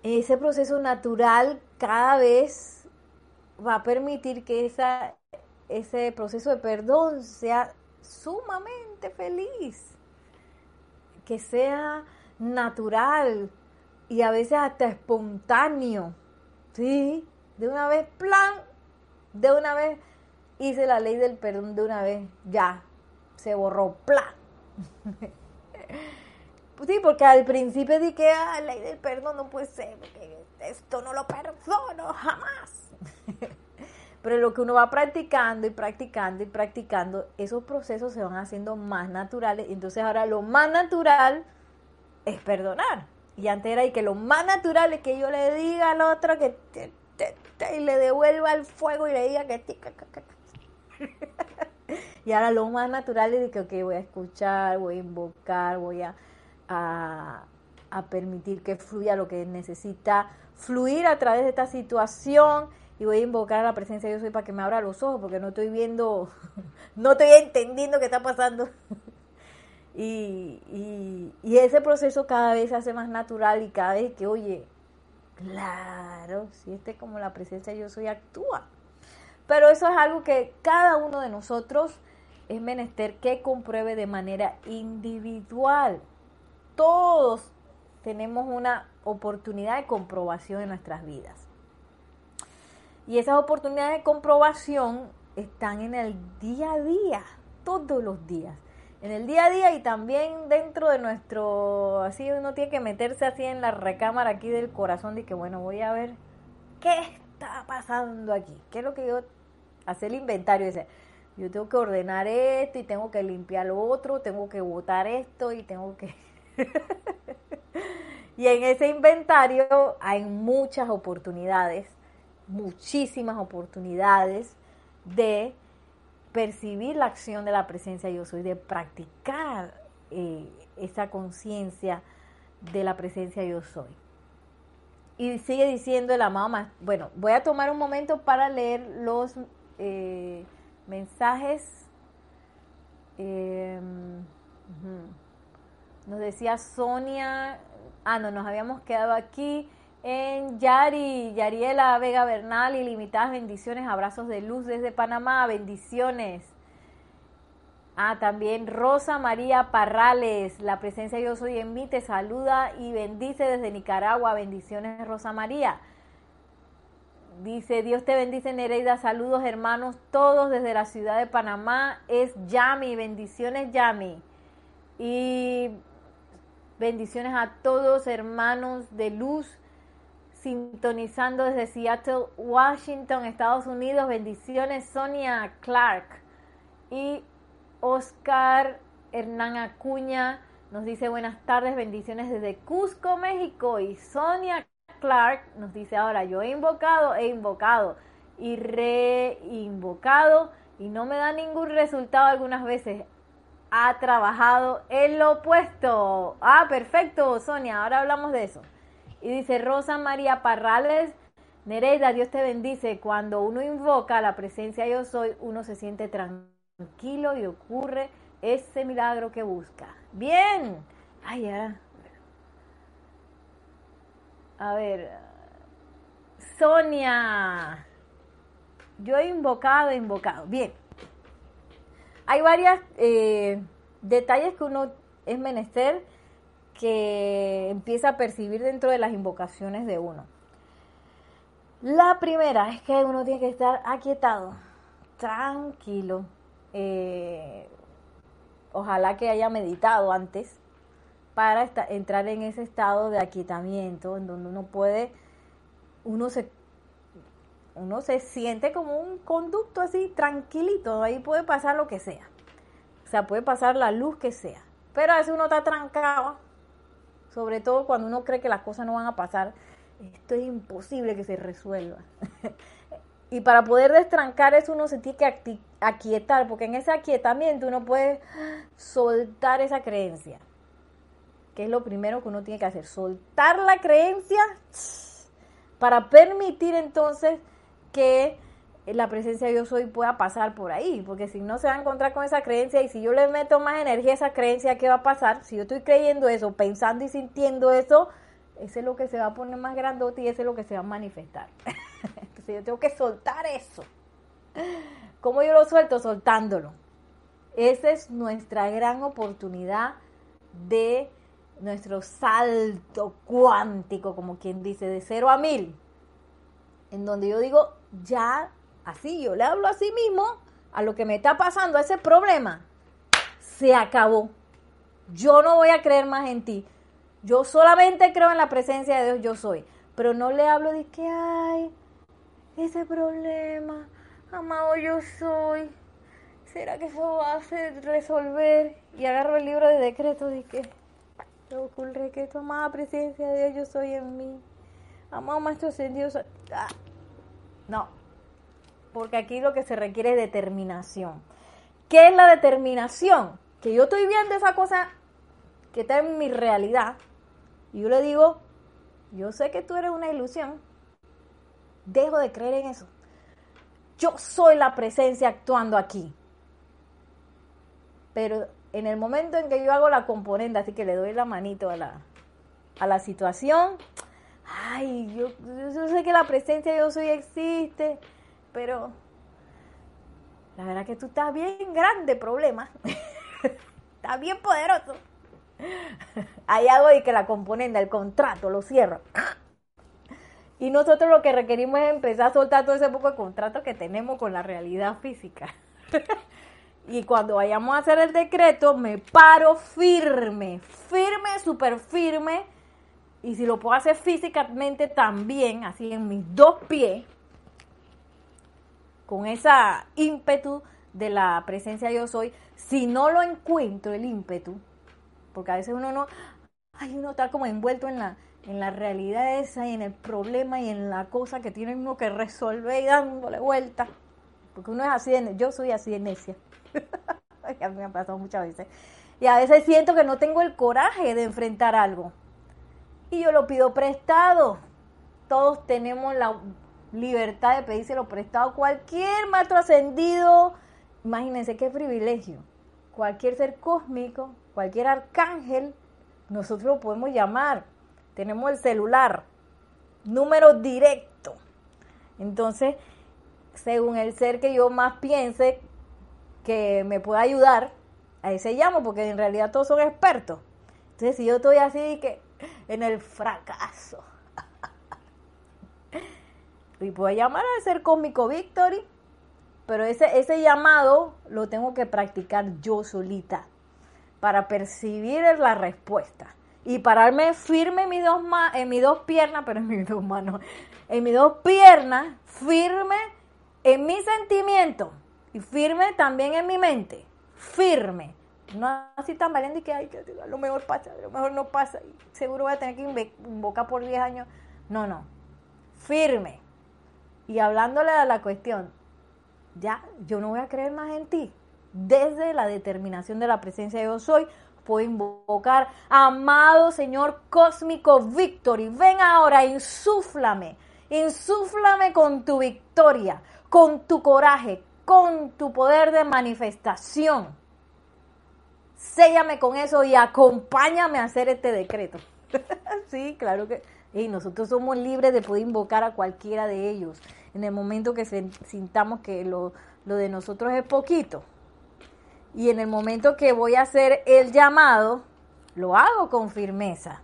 Ese proceso natural cada vez va a permitir que esa, ese proceso de perdón sea sumamente feliz que sea natural y a veces hasta espontáneo. ¿Sí? De una vez, plan, de una vez hice la ley del perdón de una vez, ya, se borró, plan. sí, porque al principio dije ah, ley del perdón no puede ser, porque esto no lo perdono jamás. Pero lo que uno va practicando y practicando y practicando, esos procesos se van haciendo más naturales. Entonces ahora lo más natural es perdonar. Y antes era y que lo más natural es que yo le diga al otro que y le devuelva el fuego y le diga que y ahora lo más natural es que okay, voy a escuchar, voy a invocar, voy a, a, permitir que fluya lo que necesita fluir a través de esta situación y voy a invocar a la presencia de Dios soy para que me abra los ojos porque no estoy viendo, no estoy entendiendo qué está pasando. y, y, ese proceso cada vez se hace más natural y cada vez que, oye, claro, si este como la presencia de Dios soy actúa. Pero eso es algo que cada uno de nosotros es menester que compruebe de manera individual. Todos tenemos una oportunidad de comprobación en nuestras vidas. Y esas oportunidades de comprobación están en el día a día, todos los días. En el día a día y también dentro de nuestro, así uno tiene que meterse así en la recámara aquí del corazón de que bueno, voy a ver qué está pasando aquí, qué es lo que yo, hacer el inventario, dice, yo tengo que ordenar esto y tengo que limpiar lo otro, tengo que botar esto y tengo que... y en ese inventario hay muchas oportunidades, muchísimas oportunidades de percibir la acción de la presencia yo soy, de practicar eh, esa conciencia de la presencia yo soy. Y sigue diciendo el amado, bueno, voy a tomar un momento para leer los... Eh, mensajes. Em, nos decía Sonia, ah, no, nos habíamos quedado aquí en Yari, Yariela Vega Bernal, ilimitadas bendiciones, abrazos de luz desde Panamá, bendiciones. Ah, también Rosa María Parrales, la presencia yo soy en mí, te saluda y bendice desde Nicaragua, bendiciones Rosa María. Dice, Dios te bendice Nereida, saludos hermanos todos desde la ciudad de Panamá. Es Yami, bendiciones Yami. Y bendiciones a todos hermanos de luz, sintonizando desde Seattle, Washington, Estados Unidos. Bendiciones Sonia Clark. Y Oscar Hernán Acuña nos dice buenas tardes, bendiciones desde Cusco, México. Y Sonia Clark nos dice ahora, yo he invocado, he invocado y reinvocado y no me da ningún resultado algunas veces. Ha trabajado en lo opuesto. Ah, perfecto, Sonia, ahora hablamos de eso. Y dice Rosa María Parrales, Nereida, Dios te bendice. Cuando uno invoca la presencia yo soy, uno se siente tranquilo y ocurre ese milagro que busca. Bien. Ay, ya. A ver, Sonia, yo he invocado, he invocado. Bien, hay varios eh, detalles que uno es menester que empieza a percibir dentro de las invocaciones de uno. La primera es que uno tiene que estar aquietado, tranquilo. Eh, ojalá que haya meditado antes para entrar en ese estado de aquietamiento en donde uno puede, uno se, uno se siente como un conducto así tranquilito, ahí puede pasar lo que sea, o sea, puede pasar la luz que sea, pero a veces uno está trancado, sobre todo cuando uno cree que las cosas no van a pasar, esto es imposible que se resuelva. y para poder destrancar eso uno se tiene que aquietar, porque en ese aquietamiento uno puede soltar esa creencia que es lo primero que uno tiene que hacer, soltar la creencia para permitir entonces que la presencia de yo soy pueda pasar por ahí, porque si no se va a encontrar con esa creencia y si yo le meto más energía a esa creencia, ¿qué va a pasar? Si yo estoy creyendo eso, pensando y sintiendo eso, ese es lo que se va a poner más grandote y ese es lo que se va a manifestar. Entonces yo tengo que soltar eso. ¿Cómo yo lo suelto? Soltándolo. Esa es nuestra gran oportunidad de nuestro salto cuántico, como quien dice, de cero a mil, en donde yo digo, ya, así, yo le hablo a sí mismo, a lo que me está pasando, a ese problema, se acabó. Yo no voy a creer más en ti. Yo solamente creo en la presencia de Dios, yo soy. Pero no le hablo de que hay ese problema, amado yo soy. ¿Será que eso va a resolver? Y agarro el libro de decretos y que ocurre que tu amada presencia de Dios yo soy en mí. Amado Maestro Ascendido. Ah, no, porque aquí lo que se requiere es determinación. ¿Qué es la determinación? Que yo estoy viendo esa cosa que está en mi realidad y yo le digo, yo sé que tú eres una ilusión. dejo de creer en eso. Yo soy la presencia actuando aquí. Pero en el momento en que yo hago la componente, así que le doy la manito a la, a la situación, ay, yo, yo sé que la presencia yo soy existe, pero la verdad que tú estás bien grande problema. estás bien poderoso. Hay algo de que la componente, el contrato, lo cierra. Y nosotros lo que requerimos es empezar a soltar todo ese poco de contrato que tenemos con la realidad física. y cuando vayamos a hacer el decreto, me paro firme, firme, súper firme. Y si lo puedo hacer físicamente también, así en mis dos pies, con esa ímpetu de la presencia yo soy, si no lo encuentro el ímpetu, porque a veces uno no, ay, uno está como envuelto en la, en la realidad esa y en el problema y en la cosa que tiene uno que resolver y dándole vuelta, porque uno es así, de, yo soy así de necia, a mí me ha pasado muchas veces, y a veces siento que no tengo el coraje de enfrentar algo, y yo lo pido prestado, todos tenemos la libertad de pedírselo prestado. Cualquier maestro ascendido, imagínense qué privilegio. Cualquier ser cósmico, cualquier arcángel, nosotros lo podemos llamar. Tenemos el celular, número directo. Entonces, según el ser que yo más piense que me pueda ayudar, a ese llamo, porque en realidad todos son expertos. Entonces, si yo estoy así que en el fracaso, y puedo llamar al ser cósmico Victory, pero ese, ese llamado lo tengo que practicar yo solita para percibir la respuesta y pararme firme en mis dos, en mis dos piernas, pero en mis dos manos, en mis dos piernas, firme en mi sentimiento y firme también en mi mente, firme. No así tan valiente que, ay, a lo mejor pasa, a lo mejor no pasa, y seguro voy a tener que invocar por 10 años. No, no, firme y hablándole a la cuestión, ya, yo no voy a creer más en ti. Desde la determinación de la presencia de yo soy, puedo invocar, amado Señor cósmico Victory, ven ahora, insúflame, insúflame con tu victoria, con tu coraje, con tu poder de manifestación. Séllame con eso y acompáñame a hacer este decreto. sí, claro que. Y nosotros somos libres de poder invocar a cualquiera de ellos en el momento que sintamos que lo, lo de nosotros es poquito. Y en el momento que voy a hacer el llamado, lo hago con firmeza.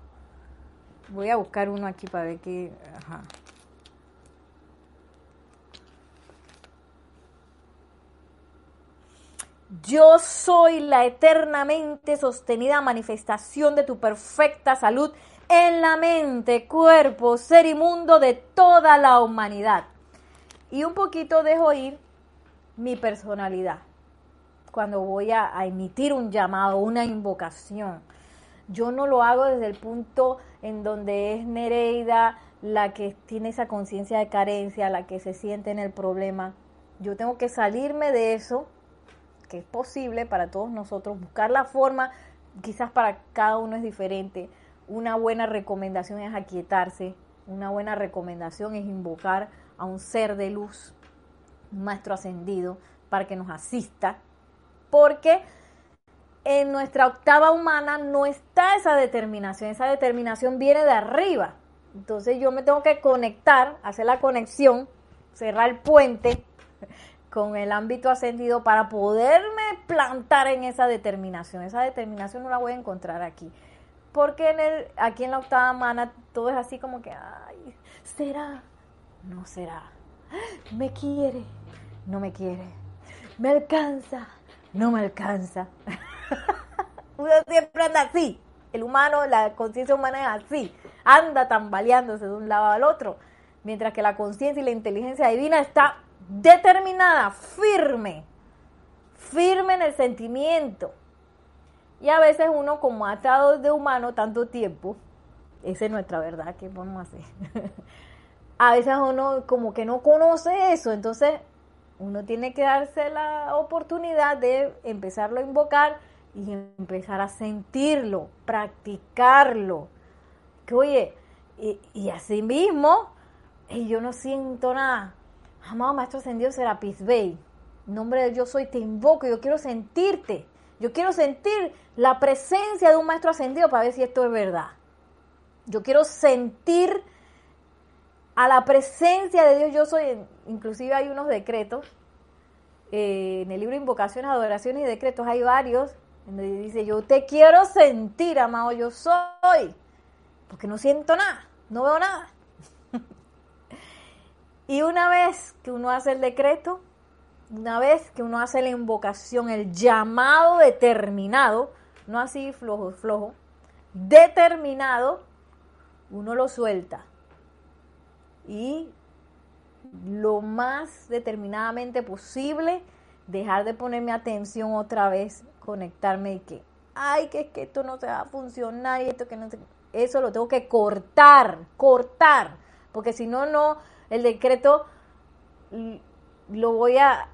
Voy a buscar uno aquí para ver qué... Ajá. Yo soy la eternamente sostenida manifestación de tu perfecta salud en la mente, cuerpo, ser y mundo de toda la humanidad y un poquito dejo ir mi personalidad cuando voy a, emitir un llamado, una invocación. Yo no lo hago desde el punto en donde es Nereida la que tiene esa conciencia de carencia, la que se siente en el problema. Yo tengo que salirme de eso, que es posible para todos nosotros, buscar la forma, quizás para cada uno es diferente. Una buena recomendación es aquietarse, una buena recomendación es invocar a un ser de luz, un maestro ascendido, para que nos asista, porque en nuestra octava humana no está esa determinación, esa determinación viene de arriba. Entonces yo me tengo que conectar, hacer la conexión, cerrar el puente con el ámbito ascendido para poderme plantar en esa determinación. Esa determinación no la voy a encontrar aquí. Porque en el, aquí en la octava humana todo es así como que, ay, será, no será. Me quiere, no me quiere. Me alcanza, no me alcanza. Uno siempre anda así. El humano, la conciencia humana es así. Anda tambaleándose de un lado al otro. Mientras que la conciencia y la inteligencia divina está determinada, firme. Firme en el sentimiento. Y a veces uno, como ha estado de humano tanto tiempo, esa es nuestra verdad, ¿qué podemos hacer? a veces uno como que no conoce eso, entonces uno tiene que darse la oportunidad de empezarlo a invocar y empezar a sentirlo, practicarlo. Que oye, y, y así mismo, y yo no siento nada. Amado Maestro Ascendido Serapis Bey, nombre de yo soy, te invoco, yo quiero sentirte. Yo quiero sentir la presencia de un Maestro Ascendido para ver si esto es verdad. Yo quiero sentir a la presencia de Dios. Yo soy, inclusive hay unos decretos, eh, en el libro Invocaciones, Adoraciones y Decretos hay varios, donde dice, yo te quiero sentir, amado, yo soy, porque no siento nada, no veo nada. Y una vez que uno hace el decreto, una vez que uno hace la invocación, el llamado determinado, no así flojo, flojo, determinado, uno lo suelta. Y lo más determinadamente posible, dejar de ponerme atención otra vez, conectarme y que, ay, que es que esto no se va a funcionar y esto que no se... Eso lo tengo que cortar, cortar, porque si no, no, el decreto lo voy a,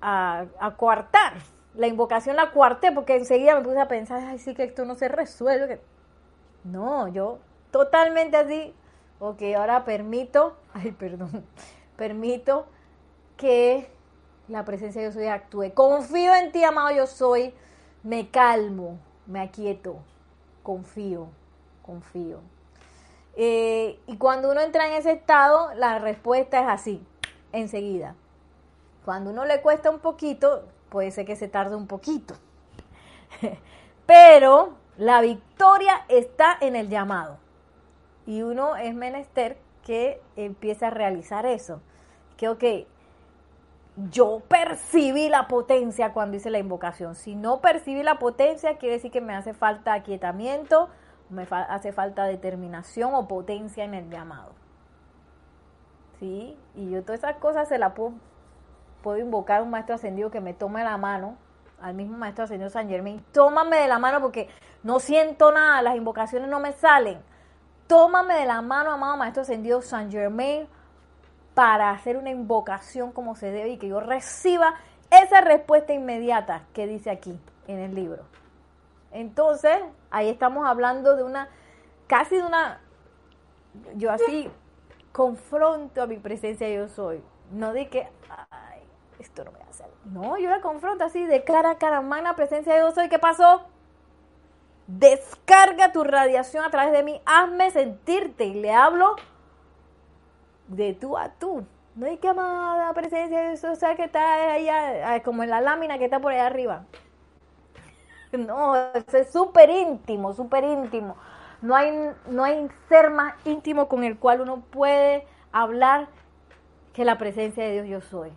a, coartar. La invocación la cuarté porque enseguida me puse a pensar, ay, sí que esto no se resuelve. No, yo totalmente así, ok, ahora permito, ay, perdón, permito que la presencia de yo soy actúe. Confío en ti, amado yo soy, me calmo, me aquieto, confío, confío. Eh, y cuando uno entra en ese estado, la respuesta es así, enseguida. Cuando uno le cuesta un poquito, puede ser que se tarde un poquito. Pero la victoria está en el llamado. Y uno es menester que empiece a realizar eso. Que, ok, yo percibí la potencia cuando hice la invocación. Si no percibí la potencia, quiere decir que me hace falta aquietamiento, me hace falta determinación o potencia en el llamado. ¿Sí? Y yo todas esas cosas se las puedo, puedo invocar a un maestro ascendido que me tome la mano, al mismo maestro ascendido San Germain, tómame de la mano porque no siento nada, las invocaciones no me salen Tómame de la mano, amado Maestro Ascendido San Germain, para hacer una invocación como se debe y que yo reciba esa respuesta inmediata que dice aquí en el libro. Entonces, ahí estamos hablando de una, casi de una, yo así confronto a mi presencia yo soy. No de que, ay, esto no me hace. No, yo la confronto así de cara a cara, magna presencia yo soy. ¿Qué pasó? Descarga tu radiación a través de mí. Hazme sentirte. Y le hablo de tú a tú. No hay que amada presencia de eso, o sea, que está allá, como en la lámina que está por allá arriba. No, es súper íntimo, súper íntimo. No hay, no hay ser más íntimo con el cual uno puede hablar que la presencia de Dios yo soy.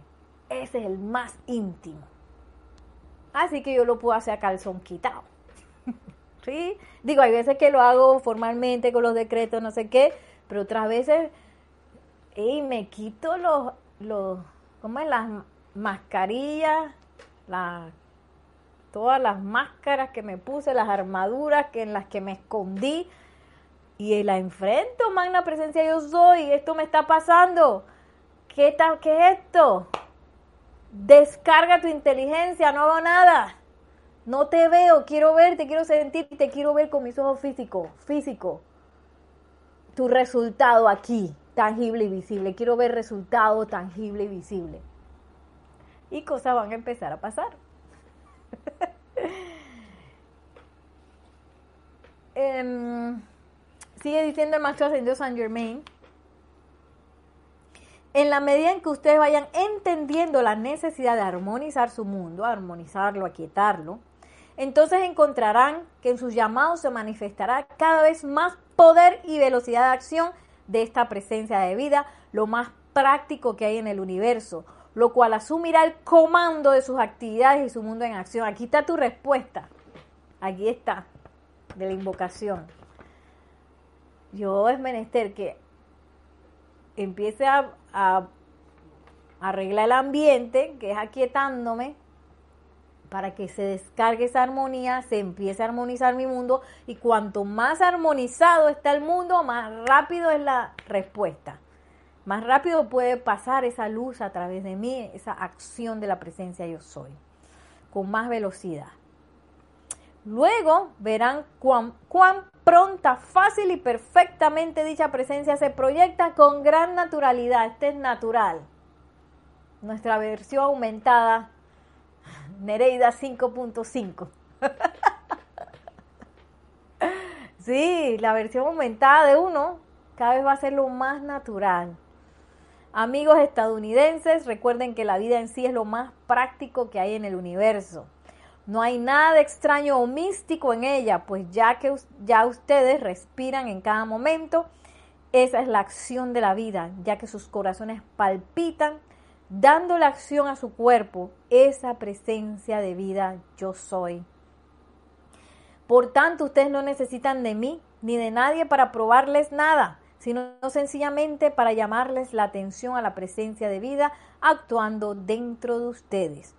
Ese es el más íntimo. Así que yo lo puedo hacer a calzón quitado. Digo, hay veces que lo hago formalmente con los decretos, no sé qué, pero otras veces, y me quito los, los, ¿cómo es? Las mascarillas, las, todas las máscaras que me puse, las armaduras en las que me escondí, y la enfrento, magna presencia yo soy, esto me está pasando, ¿qué, tal, qué es esto? Descarga tu inteligencia, no hago nada. No te veo, quiero verte, quiero sentir, te quiero ver con mis ojos físicos, físico. Tu resultado aquí, tangible y visible. Quiero ver resultado tangible y visible. Y cosas van a empezar a pasar. Em, sigue diciendo el maestro ascendido San Germain. En la medida en que ustedes vayan entendiendo la necesidad de armonizar su mundo, armonizarlo, aquietarlo, entonces encontrarán que en sus llamados se manifestará cada vez más poder y velocidad de acción de esta presencia de vida, lo más práctico que hay en el universo, lo cual asumirá el comando de sus actividades y su mundo en acción. Aquí está tu respuesta. Aquí está, de la invocación. Yo es menester que empiece a, a arreglar el ambiente, que es aquietándome, para que se descargue esa armonía, se empiece a armonizar mi mundo y cuanto más armonizado está el mundo, más rápido es la respuesta. Más rápido puede pasar esa luz a través de mí, esa acción de la presencia yo soy, con más velocidad. Luego verán cuán, cuán pronta, fácil y perfectamente dicha presencia se proyecta con gran naturalidad. Este es natural. Nuestra versión aumentada, Nereida 5.5. sí, la versión aumentada de uno cada vez va a ser lo más natural. Amigos estadounidenses, recuerden que la vida en sí es lo más práctico que hay en el universo. No hay nada extraño o místico en ella, pues ya que ya ustedes respiran en cada momento, esa es la acción de la vida, ya que sus corazones palpitan, dando la acción a su cuerpo, esa presencia de vida yo soy. Por tanto, ustedes no necesitan de mí ni de nadie para probarles nada, sino sencillamente para llamarles la atención a la presencia de vida actuando dentro de ustedes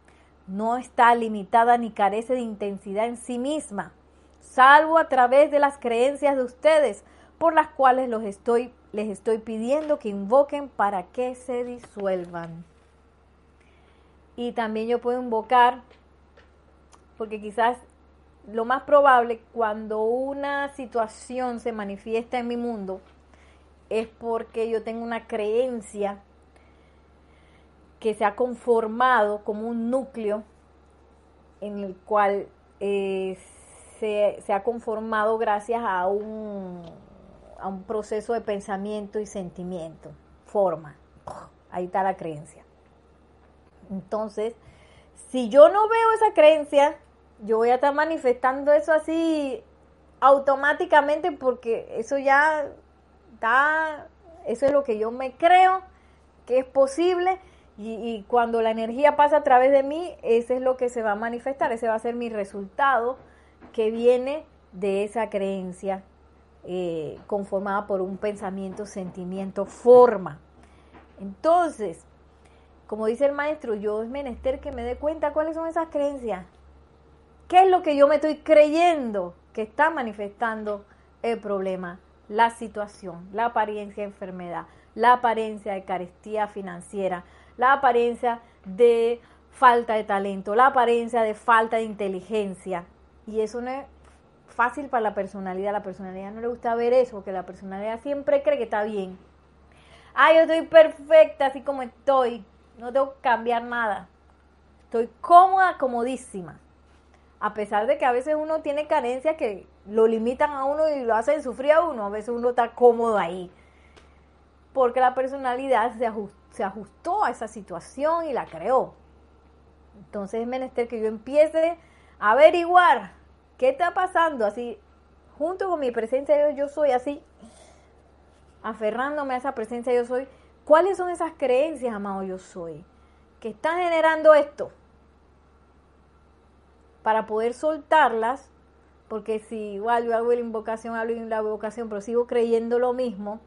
no está limitada ni carece de intensidad en sí misma, salvo a través de las creencias de ustedes, por las cuales los estoy, les estoy pidiendo que invoquen para que se disuelvan. Y también yo puedo invocar, porque quizás lo más probable cuando una situación se manifiesta en mi mundo es porque yo tengo una creencia que se ha conformado como un núcleo en el cual eh, se, ha conformado gracias a un, a un proceso de pensamiento y sentimiento, forma. Ahí está la creencia. Entonces, si yo no veo esa creencia, yo voy a estar manifestando eso así automáticamente porque eso ya está, eso es lo que yo me creo que es posible y, cuando la energía pasa a través de mí, ese es lo que se va a manifestar, ese va a ser mi resultado que viene de esa creencia eh, conformada por un pensamiento, sentimiento, forma. Entonces, como dice el maestro, yo es menester que me dé cuenta cuáles son esas creencias. ¿Qué es lo que yo me estoy creyendo que está manifestando el problema, la situación, la apariencia de enfermedad, la apariencia de carestía financiera, la apariencia de falta de talento, la apariencia de falta de inteligencia. Y eso no es fácil para la personalidad. La personalidad no le gusta ver eso, porque la personalidad siempre cree que está bien. Ah, yo estoy perfecta así como estoy. No tengo que cambiar nada. Estoy cómoda, comodísima. A pesar de que a veces uno tiene carencias que lo limitan a uno y lo hacen sufrir a uno, a veces uno está cómodo ahí. Porque la personalidad se ajustó a esa situación y la creó. Entonces es menester que yo empiece a averiguar qué está pasando así, junto con mi presencia de yo soy así, aferrándome a esa presencia yo soy. ¿Cuáles son esas creencias, amado yo soy, que están generando esto? Para poder soltarlas, porque si igual yo hago la invocación, hablo de la invocación, pero sigo creyendo lo mismo,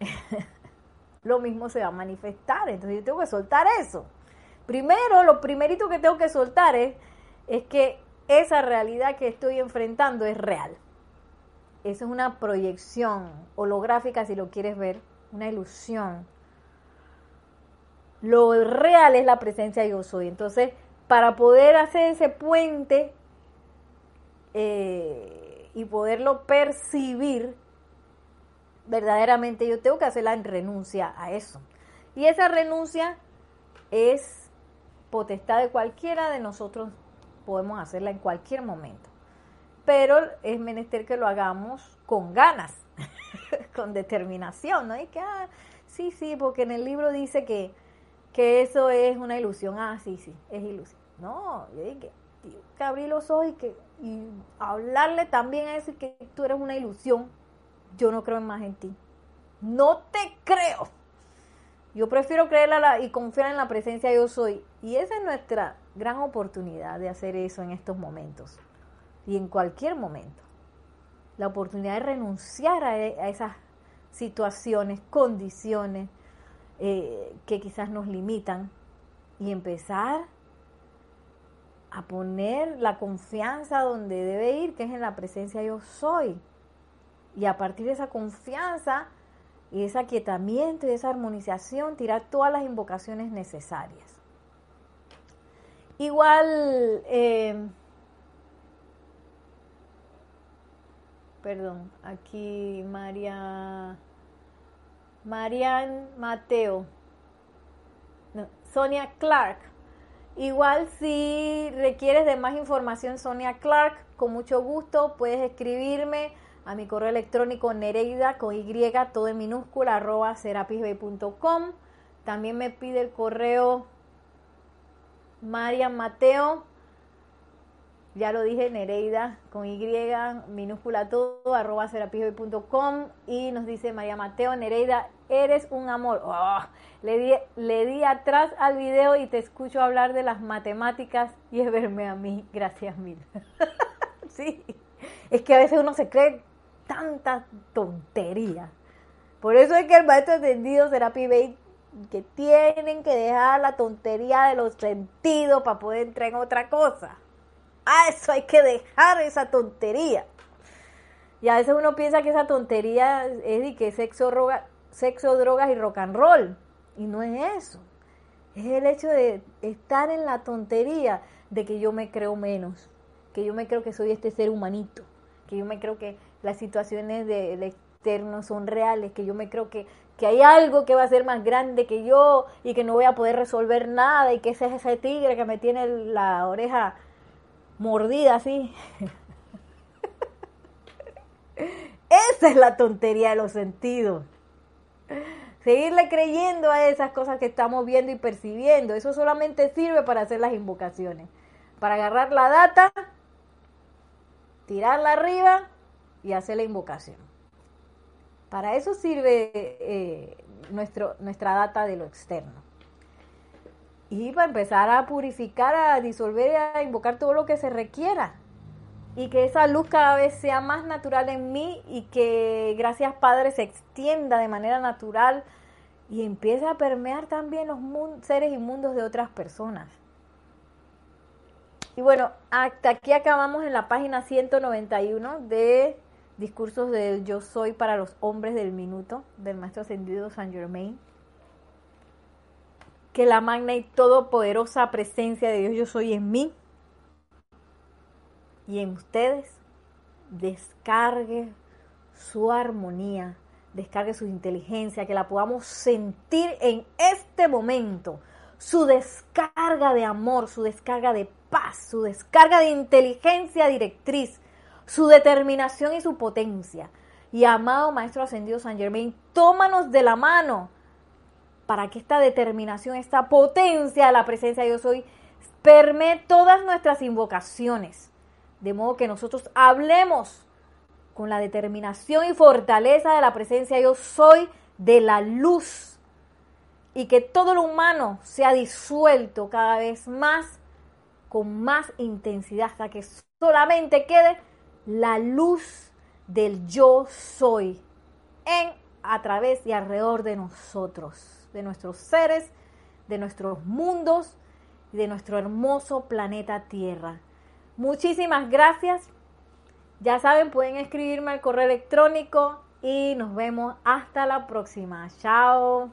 lo mismo se va a manifestar. Entonces yo tengo que soltar eso. Primero, lo primerito que tengo que soltar es, es que esa realidad que estoy enfrentando es real. Esa es una proyección holográfica, si lo quieres ver, una ilusión. Lo real es la presencia de yo soy. Entonces, para poder hacer ese puente eh, y poderlo percibir, verdaderamente yo tengo que hacer la renuncia a eso. Y esa renuncia es potestad de cualquiera de nosotros, podemos hacerla en cualquier momento. Pero es menester que lo hagamos con ganas, con determinación, ¿no? Y que, ah, sí, sí, porque en el libro dice que, que eso es una ilusión. Ah, sí, sí, es ilusión. No, yo dije que abrir los ojos y, que, y hablarle también a decir que tú eres una ilusión yo no creo más en ti. No te creo. Yo prefiero creerla y confiar en la presencia yo soy. Y esa es nuestra gran oportunidad de hacer eso en estos momentos. Y en cualquier momento. La oportunidad de renunciar a, e, esas situaciones, condiciones eh, que quizás nos limitan y empezar a poner la confianza donde debe ir, que es en la presencia yo soy. Y a partir de esa confianza y ese aquietamiento y esa armonización, tirar todas las invocaciones necesarias. Igual, eh, perdón, aquí María, Marian Mateo, Sonia Clark. Igual si requieres de más información, Sonia Clark, con mucho gusto puedes escribirme a mi correo electrónico nereida con y todo en minúscula arroba serapisbay.com. También me pide el correo Marian Mateo ya lo dije, Nereida con Y, minúscula todo, arroba serapishoy.com y nos dice María Mateo, Nereida, eres un amor. Oh, le, di, le di atrás al video y te escucho hablar de las matemáticas y es verme a mí. Gracias mil. sí, es que a veces uno se cree tanta tontería. Por eso es que el maestro entendido Serapi Bay que tienen que dejar la tontería de los sentidos para poder entrar en otra cosa. A eso hay que dejar esa tontería. Y a veces uno piensa que esa tontería es de que sexo, sexo, drogas y rock and roll. Y no es eso. Es el hecho de estar en la tontería de que yo me creo menos, que yo me creo que soy este ser humanito, que yo me creo que las situaciones del externo son reales, que yo me creo que, que hay algo que va a ser más grande que yo y que no voy a poder resolver nada y que ese es ese tigre que me tiene la oreja mordida así. Esa es la tontería de los sentidos. Seguirle creyendo a esas cosas que estamos viendo y percibiendo. Eso solamente sirve para hacer las invocaciones. Para agarrar la data, tirarla arriba y hacer la invocación. Para eso sirve eh, nuestro, nuestra data de lo externo y para empezar a purificar, a disolver, a invocar todo lo que se requiera. Y que esa luz cada vez sea más natural en mí y que gracias Padre se extienda de manera natural y empiece a permear también los seres inmundos de otras personas. Y bueno, hasta aquí acabamos en la página 191 de Discursos del Yo Soy para los Hombres del Minuto del Maestro Ascendido San Germain que la magna y todopoderosa presencia de Dios yo soy en mí y en ustedes descargue su armonía, descargue su inteligencia, que la podamos sentir en este momento, su descarga de amor, su descarga de paz, su descarga de inteligencia directriz, su determinación y su potencia. Y amado Maestro Ascendido San Germain, tómanos de la mano para que esta determinación, esta potencia de la presencia de Dios hoy permee todas nuestras invocaciones. De modo que nosotros hablemos con la determinación y fortaleza de la presencia Dios soy de la luz. Y que todo lo humano sea disuelto cada vez más, con más intensidad, hasta que solamente quede la luz del yo soy en, a través y alrededor de nosotros de nuestros seres, de nuestros mundos y de nuestro hermoso planeta Tierra. Muchísimas gracias. Ya saben, pueden escribirme al correo electrónico y nos vemos hasta la próxima. Chao.